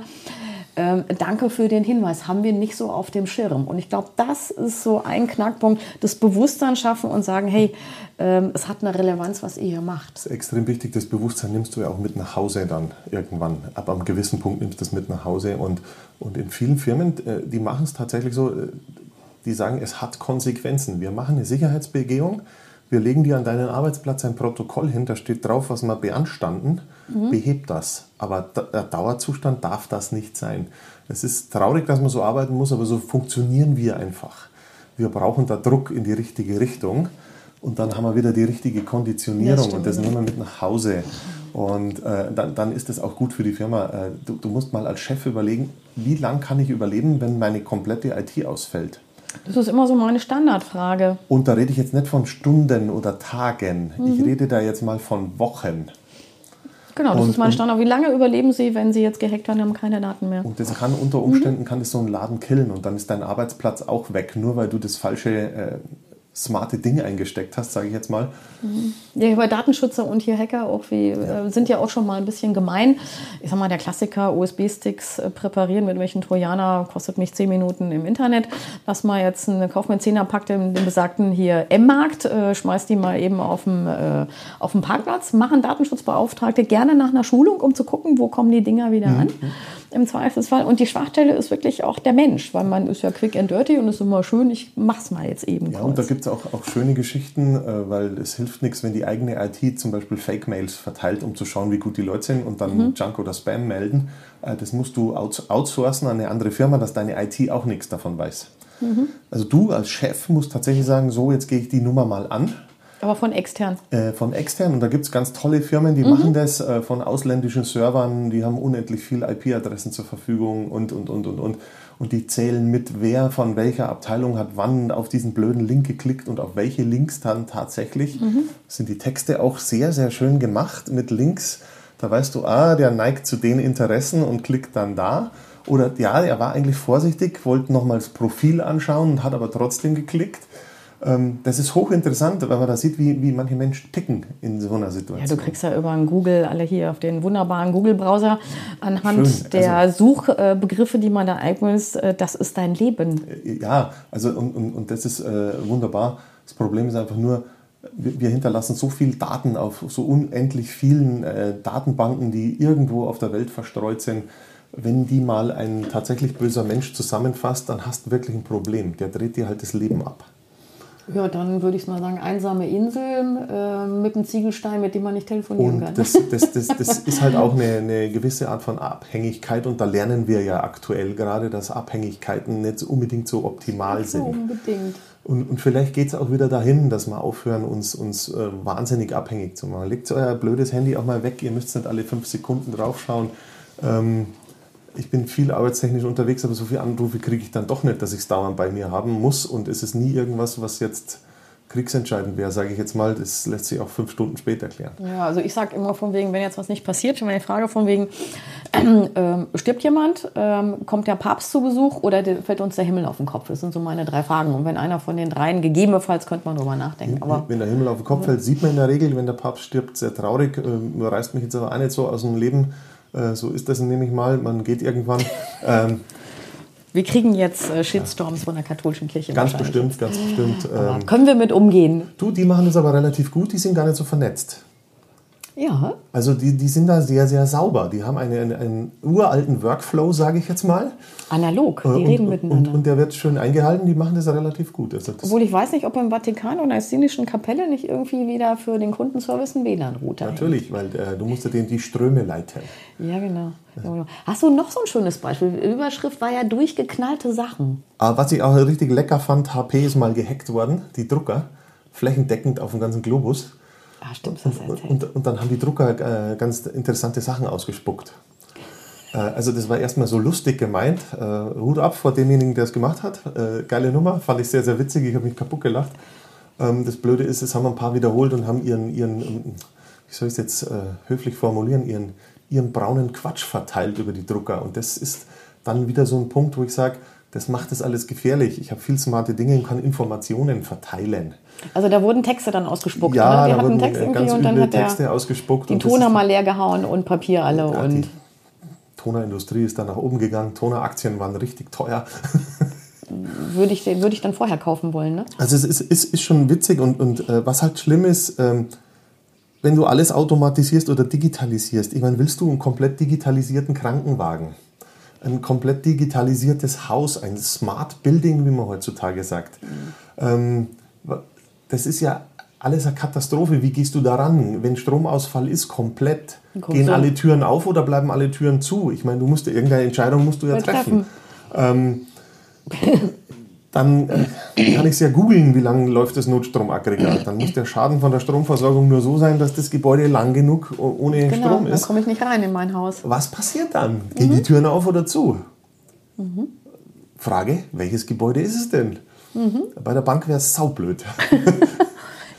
ähm, danke für den Hinweis, haben wir nicht so auf dem Schirm. Und ich glaube, das ist so ein Knackpunkt, das Bewusstsein schaffen und sagen, hey, ähm, es hat eine Relevanz, was ihr hier macht. Das ist extrem wichtig. Das Bewusstsein nimmst du ja auch mit nach Hause dann irgendwann. Ab einem gewissen Punkt nimmst du das mit nach Hause. Und, und in vielen Firmen, äh, die machen es tatsächlich so, äh, die sagen, es hat Konsequenzen. Wir machen eine Sicherheitsbegehung, wir legen dir an deinen Arbeitsplatz ein Protokoll hin, da steht drauf, was wir beanstanden, behebt das. Aber der Dauerzustand darf das nicht sein. Es ist traurig, dass man so arbeiten muss, aber so funktionieren wir einfach. Wir brauchen da Druck in die richtige Richtung und dann haben wir wieder die richtige Konditionierung stimmt, und das ja. nehmen wir mit nach Hause. Und äh, dann, dann ist das auch gut für die Firma. Äh, du, du musst mal als Chef überlegen, wie lange kann ich überleben, wenn meine komplette IT ausfällt? Das ist immer so meine Standardfrage. Und da rede ich jetzt nicht von Stunden oder Tagen. Mhm. Ich rede da jetzt mal von Wochen. Genau, das Und- ist mein Standard. Wie lange überleben Sie, wenn Sie jetzt gehackt haben, haben keine Daten mehr? Und das kann unter Umständen kann das so einen Laden killen und dann ist dein Arbeitsplatz auch weg, nur weil du das falsche äh, smarte Ding eingesteckt hast, sage ich jetzt mal. Ja, bei Datenschützer und hier Hacker auch wie, äh, sind ja auch schon mal ein bisschen gemein. Ich sag mal, der Klassiker USB-Sticks äh, präparieren mit welchen Trojaner kostet mich 10 Minuten im Internet. Lass mal jetzt eine Kauf mir 10er packt den, den besagten hier M-Markt, äh, schmeißt die mal eben auf dem, äh, auf dem Parkplatz, machen Datenschutzbeauftragte gerne nach einer Schulung, um zu gucken, wo kommen die Dinger wieder an. Im Zweifelsfall. Und die Schwachstelle ist wirklich auch der Mensch, weil man ist ja quick and dirty und ist immer schön, ich mach's mal jetzt eben Ja, kurz. und da gibt es auch, auch schöne Geschichten, äh, weil es hilft nichts, wenn die eigene IT zum Beispiel Fake-Mails verteilt, um zu schauen, wie gut die Leute sind und dann Junk oder Spam melden. Äh, das musst du outs outsourcen an eine andere Firma, dass deine IT auch nichts davon weiß. Also du als Chef musst tatsächlich sagen, so, jetzt gehe ich die Nummer mal an. Aber von extern. äh, von extern und da gibt es ganz tolle Firmen, die machen das äh, von ausländischen Servern, die haben unendlich viel IP-Adressen zur Verfügung und, und, und, und, und. Und die zählen mit, wer von welcher Abteilung hat wann auf diesen blöden Link geklickt und auf welche Links dann tatsächlich. Sind die Texte auch sehr, sehr schön gemacht mit Links. Da weißt du, ah, der neigt zu den Interessen und klickt dann da. Oder ja, er war eigentlich vorsichtig, wollte nochmal das Profil anschauen und hat aber trotzdem geklickt. Ähm, Das ist hochinteressant, weil man da sieht, wie, wie manche Menschen ticken in so einer Ja, Situation. du kriegst ja über einen Google, alle hier auf den wunderbaren Google-Browser, anhand Schön, der also- Suchbegriffe, die man da eingibt, äh, das ist dein Leben. Ja, also und, und, und das ist äh, wunderbar. Das Problem ist einfach nur, wir, wir hinterlassen so viel Daten auf so unendlich vielen äh, Datenbanken, die irgendwo auf der Welt verstreut sind. Wenn die mal ein tatsächlich böser Mensch zusammenfasst, dann hast du wirklich ein Problem. Der dreht dir halt das Leben ab. Ja, dann würde ich mal sagen, einsame Insel äh, mit einem Ziegelstein, mit dem man nicht telefonieren kann. Und das, das, das, das ist halt auch eine, eine gewisse Art von Abhängigkeit und da lernen wir ja aktuell gerade, dass Abhängigkeiten nicht unbedingt so optimal sind. Unbedingt. Und, und vielleicht geht es auch wieder dahin, dass wir aufhören, uns, uns äh, wahnsinnig abhängig zu machen. Legt euer blödes Handy auch mal weg, ihr müsst nicht alle fünf Sekunden draufschauen. Ähm, ich bin viel arbeitstechnisch unterwegs, aber so viele Anrufe kriege ich dann doch nicht, dass ich es dauernd bei mir haben muss. Und es ist nie irgendwas, was jetzt kriegsentscheidend wäre, sage ich jetzt mal. Das lässt sich auch fünf Stunden später klären. Ja, also ich sage immer von wegen, wenn jetzt was nicht passiert, schon mal die Frage von wegen, ähm, stirbt jemand, ähm, kommt der Papst zu Besuch oder der, fällt uns der Himmel auf den Kopf? Das sind so meine drei Fragen. Und wenn einer von den dreien, gegebenenfalls könnte man drüber nachdenken. Aber wenn der Himmel auf den Kopf fällt, sieht man in der Regel, wenn der Papst stirbt, sehr traurig. Ähm, reißt mich jetzt aber auch nicht so aus dem Leben. Äh, so ist das nämlich mal. Man geht irgendwann. Ähm, wir kriegen jetzt äh, Shitstorms von der katholischen Kirche. ganz bestimmt, ganz bestimmt. Ähm, können wir mit umgehen? du, die machen das aber relativ gut. Die sind gar nicht so vernetzt. Ja. Also die, die sind da sehr, sehr sauber. Die haben eine, einen, einen uralten Workflow, sage ich jetzt mal. Analog, die Äh, und, reden miteinander. Und, und der wird schön eingehalten, die machen das relativ gut. Also das, Obwohl ich weiß nicht, ob im Vatikan oder in der Szenischen Kapelle nicht irgendwie wieder für den Kundenservice ein WLAN-Router hängt. natürlich, weil äh, du musst ja die Ströme leiten. Ja, genau. Ja, genau. Hast du noch so ein schönes Beispiel? Die Überschrift war ja durchgeknallte Sachen. Aber was ich auch richtig lecker fand, HP ist mal gehackt worden, die Drucker, flächendeckend auf dem ganzen Globus. Ah, stimmt, das Und, und, und dann haben die Drucker äh, ganz interessante Sachen ausgespuckt. Äh, also das war erstmal so lustig gemeint. Äh, Hut ab vor demjenigen, der es gemacht hat. Äh, geile Nummer, fand ich sehr, sehr witzig. Ich habe mich kaputt gelacht. Ähm, das Blöde ist, es haben ein paar wiederholt und haben ihren, ihren ähm, wie soll ich es jetzt äh, höflich formulieren, ihren, ihren braunen Quatsch verteilt über die Drucker. Und das ist dann wieder so ein Punkt, wo ich sage, das macht das alles gefährlich. Ich habe viel smarte Dinge und kann Informationen verteilen. Also da wurden Texte dann ausgespuckt. Ja, oder? da Wir hatten wurden einen Text äh, irgendwie ganz und dann hat der Texte ausgespuckt. die Toner mal leer gehauen und Papier alle. Ja, und die Tonerindustrie ist dann nach oben gegangen. Toneraktien waren richtig teuer. würde ich, würde ich dann vorher kaufen wollen. Ne? Also es ist, ist, ist schon witzig und, und äh, was halt schlimm ist, ähm, wenn du alles automatisierst oder digitalisierst. Ich meine, willst du einen komplett digitalisierten Krankenwagen? Ein komplett digitalisiertes Haus, ein Smart Building, wie man heutzutage sagt. Wa- das ist ja alles eine Katastrophe. Wie gehst du daran, wenn Stromausfall ist, komplett? Kommst Gehen du- alle Türen auf oder bleiben alle Türen zu? Ich meine, du musst irgendeine Entscheidung musst du ja Wir treffen. Ähm, dann äh, kann ich es ja googeln, wie lange läuft das Notstromaggregat. Dann muss der Schaden von der Stromversorgung nur so sein, dass das Gebäude lang genug ohne Genau, Strom dann ist. komme ich nicht rein in mein Haus. Was passiert dann? Gehen die Türen auf oder zu? Frage, welches Gebäude ist es denn? Bei der Bank wäre es saublöd.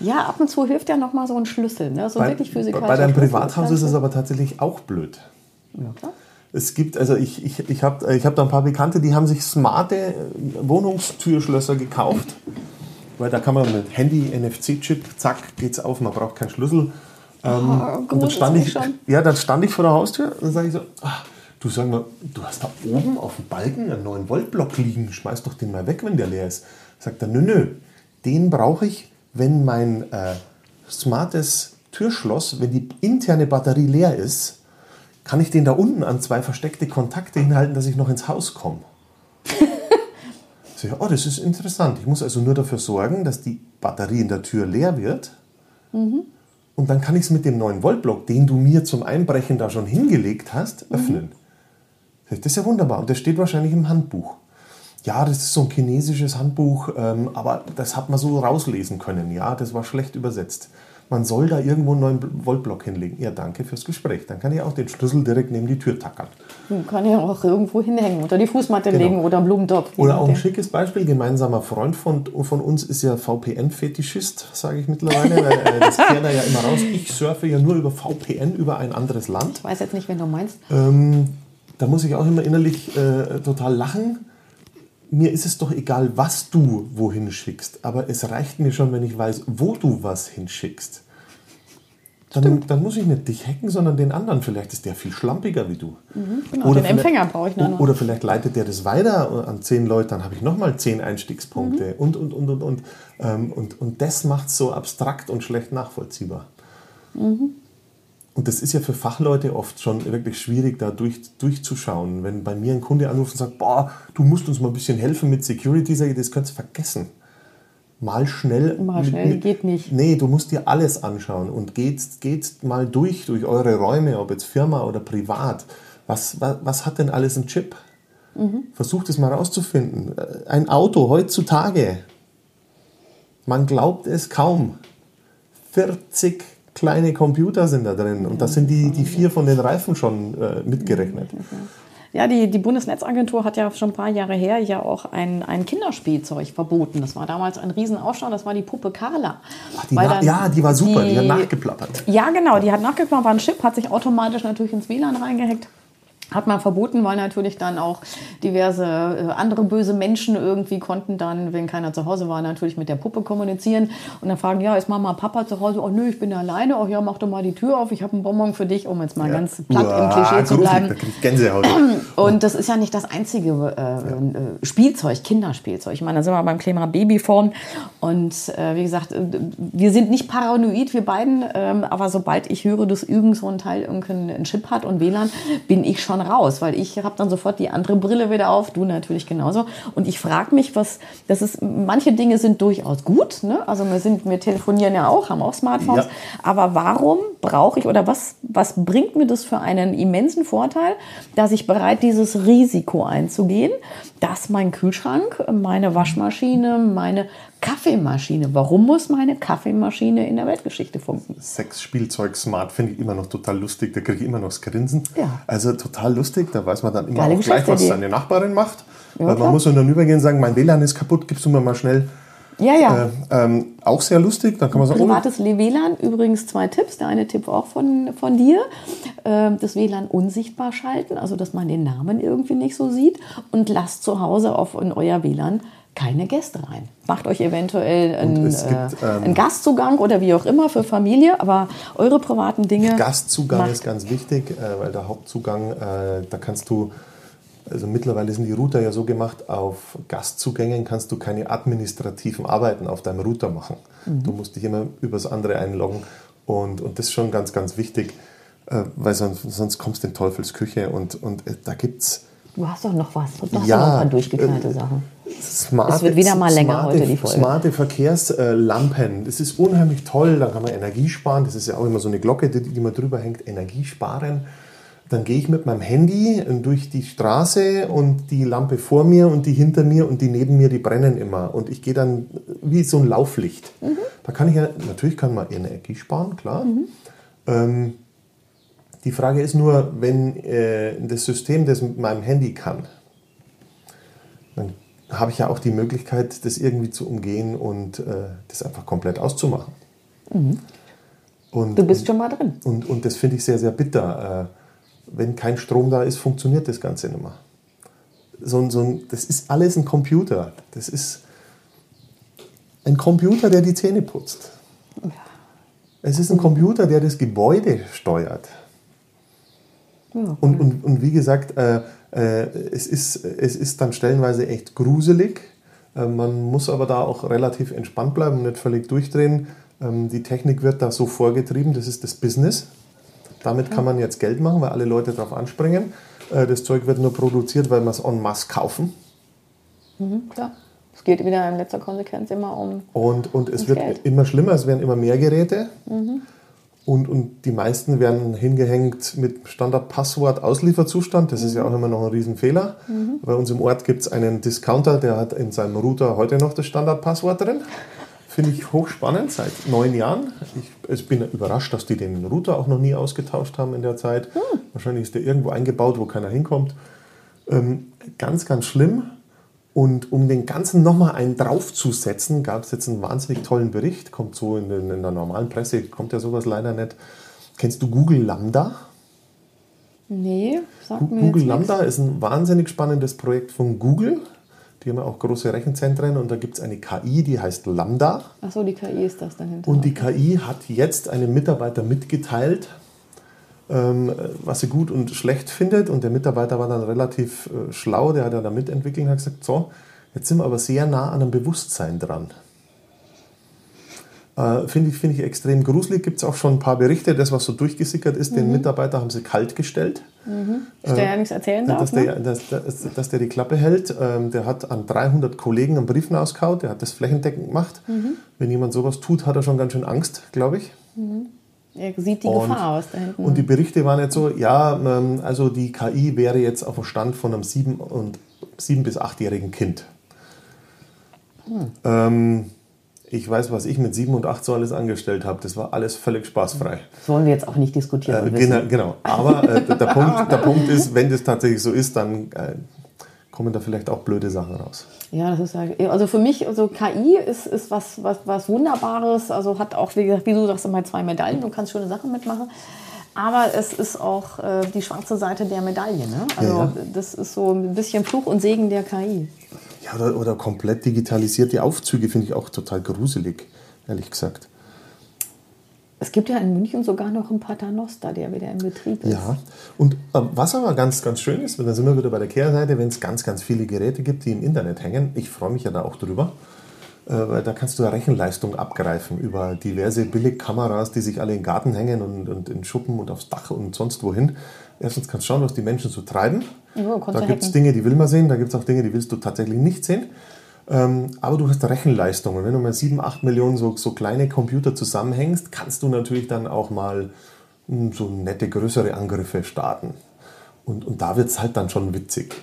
Ja, ab und zu hilft ja noch mal so ein Schlüssel. Ne? So Bei, wirklich physikalischer bei deinem Privathaus ist es aber tatsächlich auch blöd. Ja, klar. Es gibt, also ich, ich, ich habe ich hab da ein paar Bekannte, die haben sich smarte äh, Wohnungstürschlösser gekauft. Weil da kann man mit Handy, NFC-Chip, zack, geht's auf, man braucht keinen Schlüssel. Ähm, und dann stand, ich, schon. ja, dann stand ich vor der Haustür und dann sage ich so, ah, du sag mal, du hast da oben auf dem Balken einen 9-Volt-Block liegen, schmeiß doch den mal weg, wenn der leer ist. Sagt er, nö, nö, den brauche ich, wenn mein äh, smartes Türschloss, wenn die interne Batterie leer ist, kann ich den da unten an zwei versteckte Kontakte hinhalten, dass ich noch ins Haus komme. so, ja, oh, das ist interessant. Ich muss also nur dafür sorgen, dass die Batterie in der Tür leer wird. Und dann kann ich es mit dem 9-Volt-Block, den du mir zum Einbrechen da schon hingelegt hast, öffnen. Sag ich, Das ist ja wunderbar. Und das steht wahrscheinlich im Handbuch. Ja, das ist so ein chinesisches Handbuch, ähm, aber das hat man so rauslesen können. Ja, das war schlecht übersetzt. Man soll da irgendwo einen 9-Volt-Block hinlegen. Ja, danke fürs Gespräch. Dann kann ich auch den Schlüssel direkt neben die Tür tackern. Hm, Kann ich auch irgendwo hinhängen, unter die Fußmatte legen oder einen Blumentopf. Oder auch ein schickes Beispiel, gemeinsamer Freund von, von uns ist ja VPN-Fetischist, sage ich mittlerweile, weil äh, das kehrt er ja immer raus. Ich surfe ja nur über VPN über ein anderes Land. Ich weiß jetzt nicht, wen du meinst. Ähm, da muss ich auch immer innerlich äh, total lachen. Mir ist es doch egal, was du wohin schickst, aber es reicht mir schon, wenn ich weiß, wo du was hinschickst. Dann, dann muss ich nicht dich hacken, sondern den anderen. Vielleicht ist der viel schlampiger wie du. Genau, den vielleicht- Empfänger brauche ich nur noch. Oder vielleicht leitet der das weiter an zehn Leute, dann habe ich nochmal zehn Einstiegspunkte. Mhm. Und, und, und, und, und, ähm, und, und das macht es so abstrakt und schlecht nachvollziehbar. Mhm. Und das ist ja für Fachleute oft schon wirklich schwierig, da durch, durchzuschauen. Wenn bei mir ein Kunde anruft und sagt, boah, du musst uns mal ein bisschen helfen mit Security, sage ich, das könntest du vergessen. Mal schnell. Mal schnell geht nicht. Nee, du musst dir alles anschauen und geht, geht mal durch, durch eure Räume, ob jetzt Firma oder privat. Was, was, was hat denn alles ein Chip? Versucht es mal rauszufinden. Äh, Ein Auto heutzutage, man glaubt es kaum. 40 kleine Computer sind da drin und das sind die, die vier von den Reifen schon äh, mitgerechnet. Ja, die, die Bundesnetzagentur hat ja schon ein paar Jahre her ja auch ein, ein Kinderspielzeug verboten. Das war damals ein Riesenaufstand, das war die Puppe Carla. Ach, die dann ja, die war super, die, hat die- nachgeplappert. Ja, genau, die hat nachgeguckt, war ein Chip, hat sich automatisch natürlich ins WLAN reingehackt. Hat man verboten, weil natürlich dann auch diverse äh, andere böse Menschen irgendwie konnten dann, wenn keiner zu Hause war, natürlich mit der Puppe kommunizieren und dann fragen, ja, ist Mama, Papa zu Hause? Oh nö, ich bin alleine. Oh ja, mach doch mal die Tür auf, ich habe einen Bonbon für dich, um jetzt mal Ja. ganz platt im Uah, Klischee zu bleiben. Gänsehaut. Und das ist ja nicht das einzige äh, äh, Spielzeug, Kinderspielzeug. Ich meine, da sind wir beim Thema Babyform. Und äh, wie gesagt, äh, wir sind nicht paranoid, wir beiden. Ähm, aber sobald ich höre, dass irgend so ein Teil irgendeinen Chip hat und WLAN, bin ich schon raus. Weil ich habe dann sofort die andere Brille wieder auf, du natürlich genauso. Und ich frage mich, was, das ist, manche Dinge sind durchaus gut. Ne? Also wir, sind, wir telefonieren ja auch, haben auch Smartphones. Ja. Aber warum brauche ich oder was, was bringt mir das für einen immensen Vorteil, dass ich bereit dieses Risiko einzugehen, dass mein Kühlschrank, meine Waschmaschine, meine Kaffeemaschine, warum muss meine Kaffeemaschine in der Weltgeschichte funken? Sexspielzeug Smart finde ich immer noch total lustig. Da kriege ich immer noch das Grinsen. Ja. Also total lustig. Da weiß man dann immer Geile auch gleich, was seine Nachbarin macht. Ja, Weil klar. man muss so dann übergehen und sagen, mein WLAN ist kaputt, gibst du mir mal schnell. Ja, ja. Äh, ähm, auch sehr lustig. Dann kann man sagen, oh, Privates WLAN, übrigens zwei Tipps. Der eine Tipp auch von, von dir. Ähm, Das WLAN unsichtbar schalten, also dass man den Namen irgendwie nicht so sieht. Und lasst zu Hause auf in euer WLAN keine Gäste rein. Macht euch eventuell einen, gibt, äh, ähm, einen Gastzugang oder wie auch immer für Familie, aber eure privaten Dinge. Gastzugang ist ganz wichtig, äh, weil der Hauptzugang, äh, da kannst du, also mittlerweile sind die Router ja so gemacht, auf Gastzugängen kannst du keine administrativen Arbeiten auf deinem Router machen. Mhm. Du musst dich immer übers andere einloggen und, und das ist schon ganz, ganz wichtig, äh, weil sonst, sonst kommst du in Teufelsküche und, und äh, da gibt es Du hast doch noch was. Du hast Ja, noch ein paar durchgeknallte äh, Sachen. smarte, Es wird wieder mal länger smarte, heute, die Folge. Smarte Verkehrslampen, das ist unheimlich toll, da kann man Energie sparen, das ist ja auch immer so eine Glocke, die, die man drüber hängt, Energie sparen. Dann gehe ich mit meinem Handy durch die Straße und die Lampe vor mir und die hinter mir und die neben mir, die brennen immer. Und ich gehe dann wie so ein Lauflicht. Mhm. Da kann ich ja, natürlich kann man Energie sparen, klar. Ähm, die Frage ist nur, wenn äh, das System das mit meinem Handy kann, dann habe ich ja auch die Möglichkeit, das irgendwie zu umgehen und äh, das einfach komplett auszumachen. Und, Mhm. Du bist schon mal drin. und, und das finde ich sehr, sehr bitter. Äh, wenn kein Strom da ist, funktioniert das Ganze nicht mehr. So, ein- so ein, das ist alles ein Computer. Das ist ein Computer, der die Zähne putzt. Es ist ein Computer, der das Gebäude steuert. Ja. Und, und, und wie gesagt, äh, äh, es, ist, es ist dann stellenweise echt gruselig. Äh, man muss aber da auch relativ entspannt bleiben und nicht völlig durchdrehen. Ähm, die Technik wird da so vorgetrieben, das ist das Business. Damit kann man jetzt Geld machen, weil alle Leute darauf anspringen. Äh, das Zeug wird nur produziert, weil man es en masse kaufen. Ja. Es geht wieder in letzter Konsequenz immer um. Und, und es wird Geld. immer schlimmer, es werden immer mehr Geräte. Und, und die meisten werden hingehängt mit Standard-Passwort-Auslieferzustand. Das ist ja auch immer noch ein Riesenfehler. Bei uns im Ort gibt es einen Discounter, der hat in seinem Router heute noch das Standard-Passwort drin. Finde ich hochspannend, seit neun Jahren. Ich, ich bin überrascht, dass die den Router auch noch nie ausgetauscht haben in der Zeit. Wahrscheinlich ist der irgendwo eingebaut, wo keiner hinkommt. Ähm, ganz, ganz schlimm. Und um den Ganzen nochmal einen draufzusetzen, gab es jetzt einen wahnsinnig tollen Bericht. Kommt so in, den, in der normalen Presse, kommt ja sowas leider nicht. Kennst du Google Lambda? Nee, sag mir Google Lambda ist ein wahnsinnig spannendes Projekt von Google. Die haben ja auch große Rechenzentren und da gibt es eine KI, die heißt Lambda. Achso, die KI ist das dahinter. Und die KI hat jetzt einem Mitarbeiter mitgeteilt, was sie gut und schlecht findet. Und der Mitarbeiter war dann relativ äh, schlau, der hat ja da mitentwickelt und hat gesagt, so, jetzt sind wir aber sehr nah an einem Bewusstsein dran. Äh, Finde ich, find ich extrem gruselig. Gibt es auch schon ein paar Berichte, das, was so durchgesickert ist, den Mitarbeiter haben sie kalt gestellt. Dass der ja nichts erzählen darf. Dass ne? der, dass, dass, dass der die Klappe hält. Ähm, der hat an 300 Kollegen einen Brief auskaut, der hat das flächendeckend gemacht. Mhm. Wenn jemand sowas tut, hat er schon ganz schön Angst, glaube ich. Er sieht die Und- Gefahr, was da hinten. Und die Berichte waren jetzt so, ja, ähm, also die KI wäre jetzt auf dem Stand von einem sieben- und sieben- bis achtjährigen Kind. Hm. Ähm, ich weiß, was ich mit sieben und acht so alles angestellt habe. Das war alles völlig spaßfrei. das wollen wir jetzt auch nicht diskutieren. Äh, genau, genau. Aber äh, der, der, Punkt, der Punkt ist, wenn das tatsächlich so ist, dann äh, kommen da vielleicht auch blöde Sachen raus. Ja, das ist ja, also für mich, also KI ist, ist was, was, was Wunderbares, also hat auch, wie, gesagt, wie du sagst, immer zwei Medaillen, du kannst schöne Sachen mitmachen. aber es ist auch äh, die schwarze Seite der Medaille. Ne? Also Ja, ja. das ist so ein bisschen Fluch und Segen der KI. Ja, oder, oder komplett digitalisierte Aufzüge finde ich auch total gruselig, ehrlich gesagt. Es gibt ja in München sogar noch einen Paternoster, der wieder in Betrieb ist. Ja, und äh, was aber ganz, ganz schön ist, da sind wir wieder bei der Kehrseite, wenn es ganz, ganz viele Geräte gibt, die im Internet hängen, ich freue mich ja da auch drüber, äh, weil da kannst du ja Rechenleistung abgreifen über diverse Billigkameras, die sich alle in den Garten hängen und, und in Schuppen und aufs Dach und sonst wohin. Erstens kannst du schauen, was die Menschen so treiben. Kannst da gibt es. Dinge, die will man sehen, da gibt es auch Dinge, die willst du tatsächlich nicht sehen. Ähm, aber du hast Rechenleistung. Und wenn du mal 7, 8 Millionen so, so kleine Computer zusammenhängst, kannst du natürlich dann auch mal mh, so nette, größere Angriffe starten. Und, und da wird es halt dann schon witzig.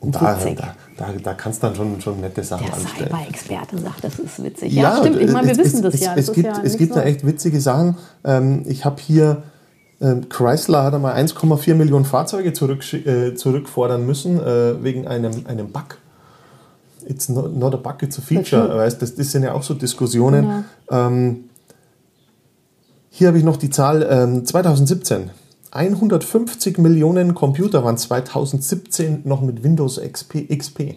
Und da, da, da, da kannst du dann schon, schon nette Sachen Der anstellen. Cyber-Experte sagt, das ist witzig. Ja, stimmt. Ich meine, wir es- wissen es, das es, ja. Es Das ist gibt, ja es gibt da echt witzige Sachen. Ähm, ich habe hier, ähm, Chrysler hat einmal 1,4 Millionen Fahrzeuge zurück, äh, zurückfordern müssen äh, wegen einem, einem Bug. It's not, not a it's a feature. Feature. Weißt, das, das sind ja auch so Diskussionen. Genau. Ähm, hier habe ich noch die Zahl ähm, 2017. 150 Millionen Computer waren 2017 noch mit Windows XP. XP.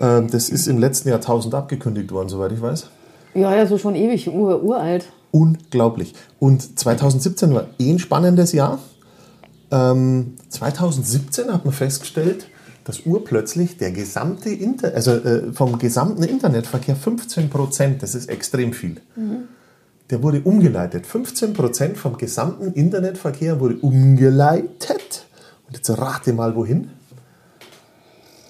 Ähm, das ist im letzten Jahrtausend abgekündigt worden, soweit ich weiß. Ja, ja, so schon ewig, ur, uralt. Unglaublich. Und 2017 war eh ein spannendes Jahr. Ähm, 2017 hat man festgestellt, dass urplötzlich der gesamte Inter also äh, vom gesamten Internetverkehr 15 Prozent, das ist extrem viel, der wurde umgeleitet. 15 Prozent vom gesamten Internetverkehr wurde umgeleitet. Und jetzt rate mal wohin?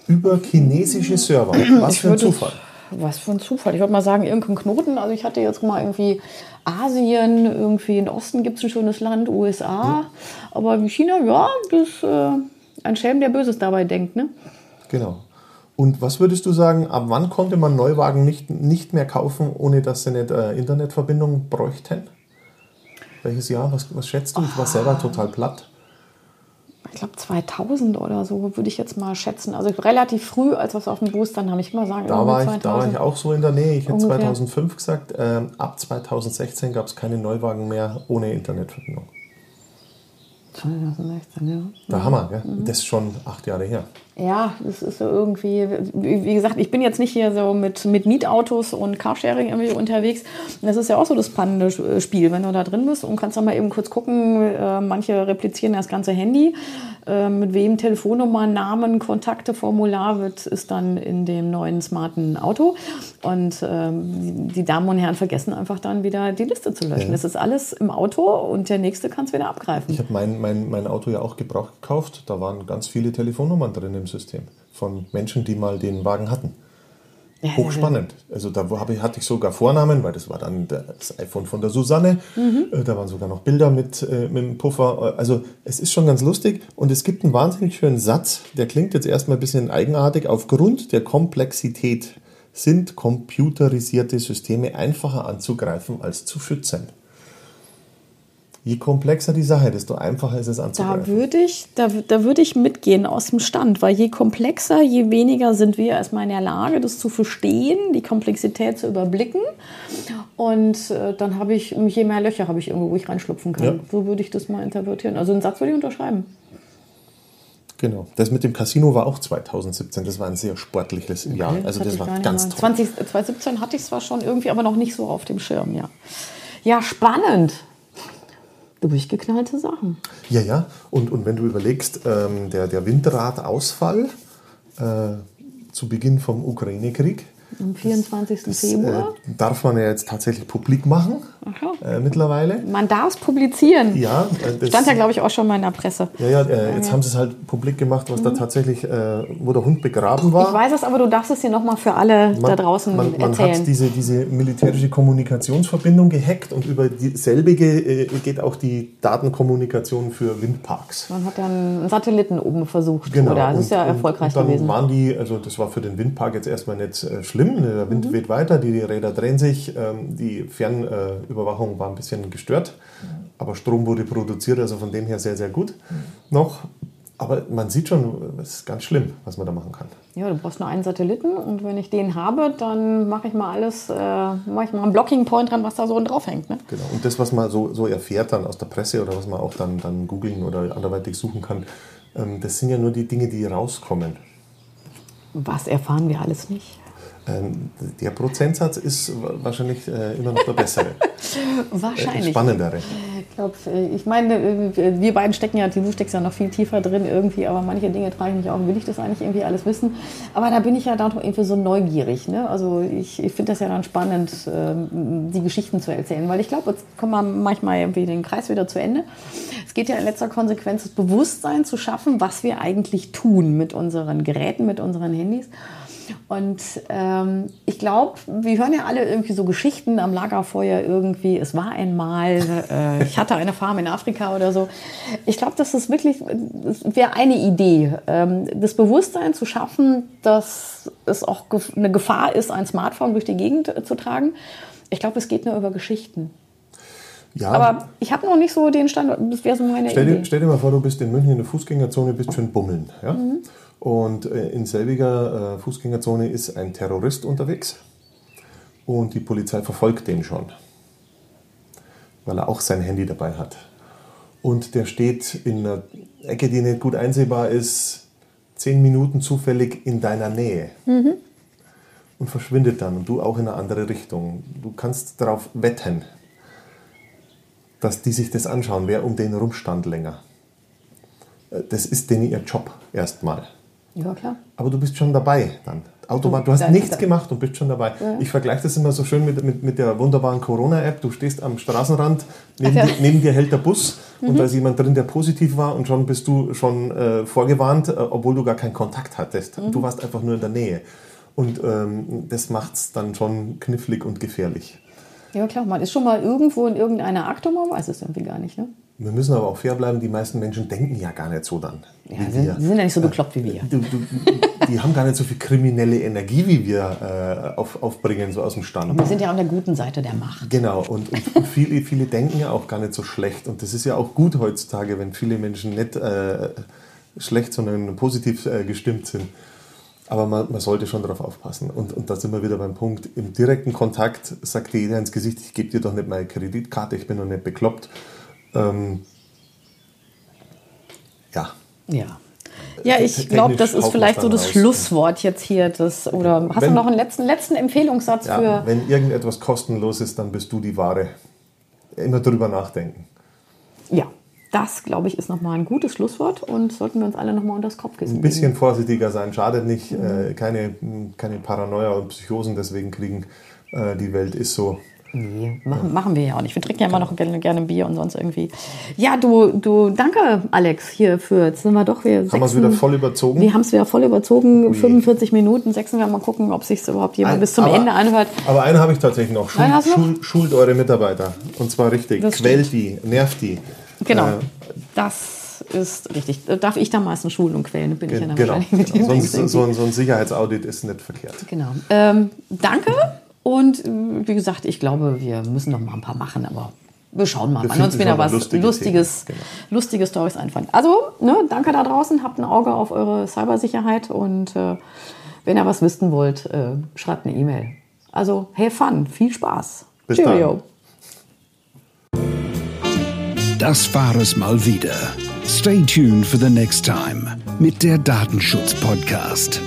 Über chinesische Server. Was für ein Zufall. Was für ein Zufall. Ich würde mal sagen, irgendein Knoten. Also ich hatte jetzt mal irgendwie Asien, irgendwie im Osten gibt es ein schönes Land, USA. Aber wie China, ja, das äh, ein Schelm, der Böses dabei denkt. Ne? Genau. Und was würdest du sagen, ab wann konnte man Neuwagen nicht, nicht mehr kaufen, ohne dass sie nicht äh, Internetverbindung bräuchten? Welches Jahr? Was, was schätzt du? Ich war selber total platt. Ich glaube 2000 oder so würde ich jetzt mal schätzen. Also relativ früh, als wir es auf dem Boostern haben, ich mal sagen, Da war, ich, da war ich auch so in der Nähe. Ich hätte Ungefähr. 2005 gesagt, ähm, ab 2016 gab es keine Neuwagen mehr ohne Internetverbindung. 2016, ja. Der Hammer, gell? Mhm. Das ist schon acht Jahre her. Ja, das ist so irgendwie, wie gesagt, ich bin jetzt nicht hier so mit, mit Mietautos und Carsharing irgendwie unterwegs. Das ist ja auch so das spannende äh, Spiel, wenn du da drin bist und kannst dann mal eben kurz gucken, äh, manche replizieren das ganze Handy, äh, mit wem Telefonnummer, Namen, Kontakte, Formular wird, ist dann in dem neuen smarten Auto. Und ähm, die, Damen und Herren vergessen einfach dann wieder die Liste zu löschen. Das ist alles im Auto und der nächste kann es wieder abgreifen. Ich habe mein, mein, mein Auto ja auch gebraucht gekauft. Da waren ganz viele Telefonnummern drin im System von Menschen, die mal den Wagen hatten. Ja, Hochspannend. Also da ich, hatte ich sogar Vornamen, weil das war dann das iPhone von der Susanne. Äh, Da waren sogar noch Bilder mit, äh, mit dem Puffer. Also es ist schon ganz lustig und es gibt einen wahnsinnig schönen Satz, der klingt jetzt erstmal ein bisschen eigenartig. Aufgrund der Komplexität sind computerisierte Systeme einfacher anzugreifen als zu schützen. Je komplexer die Sache, desto einfacher ist es Da anzugreifen. würde ich, da, da würde ich mitgehen aus dem Stand, weil je komplexer, je weniger sind wir erstmal in der Lage, das zu verstehen, die Komplexität zu überblicken. Und äh, dann habe ich, je mehr Löcher habe ich irgendwo, wo ich reinschlupfen kann. Ja. So würde ich das mal interpretieren. Also einen Satz würde ich unterschreiben. Genau. Das mit dem Casino war auch 2017. Das war ein sehr sportliches Jahr. Also das ich war ganz toll. 20, 2017 hatte ich es zwar schon irgendwie, aber noch nicht so auf dem Schirm, ja. Ja, spannend. Durchgeknallte Sachen. Ja, ja. Und, und wenn du überlegst, ähm, der, der Windradausfall äh, zu Beginn vom Ukraine-Krieg, Am 24. das äh, Februar. darf man ja jetzt tatsächlich publik machen. Äh, mittlerweile. Man darf es publizieren. Ja, äh, das, Stand ja, glaube ich, auch schon mal in der Presse. ja, ja, äh, jetzt haben sie es halt publik gemacht, was da tatsächlich, äh, wo der Hund begraben war. Mhm. Ich weiß es, aber du darfst es hier nochmal für alle da draußen man, man erzählen. hat diese, diese militärische Kommunikationsverbindung gehackt und über dieselbige äh, geht auch die Datenkommunikation für Windparks. man hat ja einen Satelliten oben versucht, Genau. oder? Das ist ja Und- erfolgreich und dann gewesen. waren die, also das war für den Windpark jetzt erstmal nicht äh, schlimm. Der Mhm. Wind weht weiter, die Räder drehen sich, ähm, die Fernüberwachung war ein bisschen gestört, aber Strom wurde produziert, also von dem her sehr, sehr gut noch. Aber man sieht schon, es ist ganz schlimm, was man da machen kann. Ja, du brauchst nur einen Satelliten und wenn ich den habe, dann mache ich mal alles, äh, mache ich mal einen Blocking Point dran, was da so draufhängt. Ne? Genau. Und das, was man so, so erfährt dann aus der Presse oder was man auch dann, dann googeln oder anderweitig suchen kann, ähm, das sind ja nur die Dinge, die rauskommen. Was erfahren wir alles nicht? Ähm, der Prozentsatz ist wahrscheinlich äh, immer noch der bessere. Wahrscheinlich. Äh, spannendere. Ich glaube, ich meine, äh, wir beiden stecken ja, du steckst ja noch viel tiefer drin irgendwie, aber manche Dinge trage ich mich auch, will ich das eigentlich irgendwie alles wissen. Aber da bin ich ja dann doch irgendwie so neugierig. Ne? Also ich, ich finde das ja dann spannend, ähm, die Geschichten zu erzählen, weil ich glaube, jetzt kommen wir manchmal irgendwie den Kreis wieder zu Ende. Es geht ja in letzter Konsequenz, das Bewusstsein zu schaffen, was wir eigentlich tun mit unseren Geräten, mit unseren Handys. Und ähm, ich glaube, wir hören ja alle irgendwie so Geschichten am Lagerfeuer irgendwie. Es war einmal, äh, ich hatte eine Farm in Afrika oder so. Ich glaube, das ist wirklich, das wäre eine Idee, ähm, das Bewusstsein zu schaffen, dass es auch eine Gefahr ist, ein Smartphone durch die Gegend zu tragen. Ich glaube, es geht nur über Geschichten. Ja. Aber ich habe noch nicht so den Standort, das wäre so meine stell Idee. Dir, stell dir mal vor, du bist in München in der Fußgängerzone, bist schön bummeln. Ja? Mhm. Und äh, in selbiger äh, Fußgängerzone ist ein Terrorist unterwegs und die Polizei verfolgt den schon, weil er auch sein Handy dabei hat. Und der steht in einer Ecke, die nicht gut einsehbar ist, zehn Minuten zufällig in deiner Nähe. Mhm. Und verschwindet dann und du auch in eine andere Richtung. Du kannst darauf wetten, dass die sich das anschauen, wer um den rumstand länger. Äh, das ist denen ihr Job erstmal. Ja, klar. Aber du bist schon dabei dann. Automat, du hast nichts gemacht und bist schon dabei. Ja. Ich vergleiche das immer so schön mit, mit, mit der wunderbaren Corona-App. Du stehst am Straßenrand, neben, ja. dir, neben dir hält der Bus mhm. und da ist jemand drin, der positiv war und schon bist du schon äh, vorgewarnt, äh, obwohl du gar keinen Kontakt hattest. Mhm. Du warst einfach nur in der Nähe. Und ähm, das macht es dann schon knifflig und gefährlich. Ja klar, man ist schon mal irgendwo in irgendeiner Akte, man weiß es irgendwie gar nicht. Ne? Wir müssen aber auch fair bleiben, die meisten Menschen denken ja gar nicht so dann. Ja, die sind, sind, ja nicht so bekloppt wie wir. Du, du, die haben gar nicht so viel kriminelle Energie, wie wir äh, auf, aufbringen, so aus dem Stand. Und wir sind ja an der guten Seite der Macht. Genau, und, und viele, viele denken ja auch gar nicht so schlecht. Und das ist ja auch gut heutzutage, wenn viele Menschen nicht äh, schlecht, sondern positiv äh, gestimmt sind. Aber man, man, sollte schon darauf aufpassen. Und, und da sind wir wieder beim Punkt. Im direkten Kontakt sagt dir jeder ins Gesicht, ich gebe dir doch nicht meine Kreditkarte, ich bin doch nicht bekloppt. Ähm, ja. Ja. Ja, ich glaube, das ist vielleicht so das aus. Schlusswort jetzt hier. Das, oder hast wenn, du noch einen letzten, letzten Empfehlungssatz ja, für. Wenn irgendetwas kostenlos ist, dann bist du die Ware. Immer drüber nachdenken. Ja, das, glaube ich, ist nochmal ein gutes Schlusswort und sollten wir uns alle nochmal unter das Kopfkissen Ein bisschen legen. vorsichtiger sein, schadet nicht. Mhm. Äh, keine, keine Paranoia und Psychosen deswegen kriegen. Äh, die Welt ist so. Nee, machen, machen wir ja auch nicht. Wir trinken ja immer noch gerne, gerne Bier und sonst irgendwie. Ja, du, du, danke, Alex, hier für, jetzt sind wir doch, wir Haben wir es wieder voll überzogen? Wir haben es wieder voll überzogen, Ui. 45 Minuten, sechsen wir mal gucken, ob sich überhaupt jemand Ein, bis zum aber, Ende anhört. Aber eine habe ich tatsächlich noch. Schul, Schul, schult eure Mitarbeiter. Und zwar richtig. Das Quält die, nervt die. Genau. Äh, das ist richtig. Darf ich da meistens schulen und quälen? Bin ich ja dann genau. wahrscheinlich mit genau. So, so, so, ein Sicherheitsaudit ist nicht verkehrt. Genau. Ähm, danke. Und äh, wie gesagt, ich glaube, wir müssen noch mal ein paar machen, aber wir schauen mal. Wir uns wieder was lustige Lustiges, genau. lustige Stories einfallen. Also, ne, danke da draußen, habt ein Auge auf eure Cybersicherheit und äh, wenn ihr was wissen wollt, äh, schreibt eine E-Mail. Also, hey fun, viel Spaß. Bis Cheerio. Dann. Das war es mal wieder. Stay tuned for the next time mit der Datenschutz Podcast.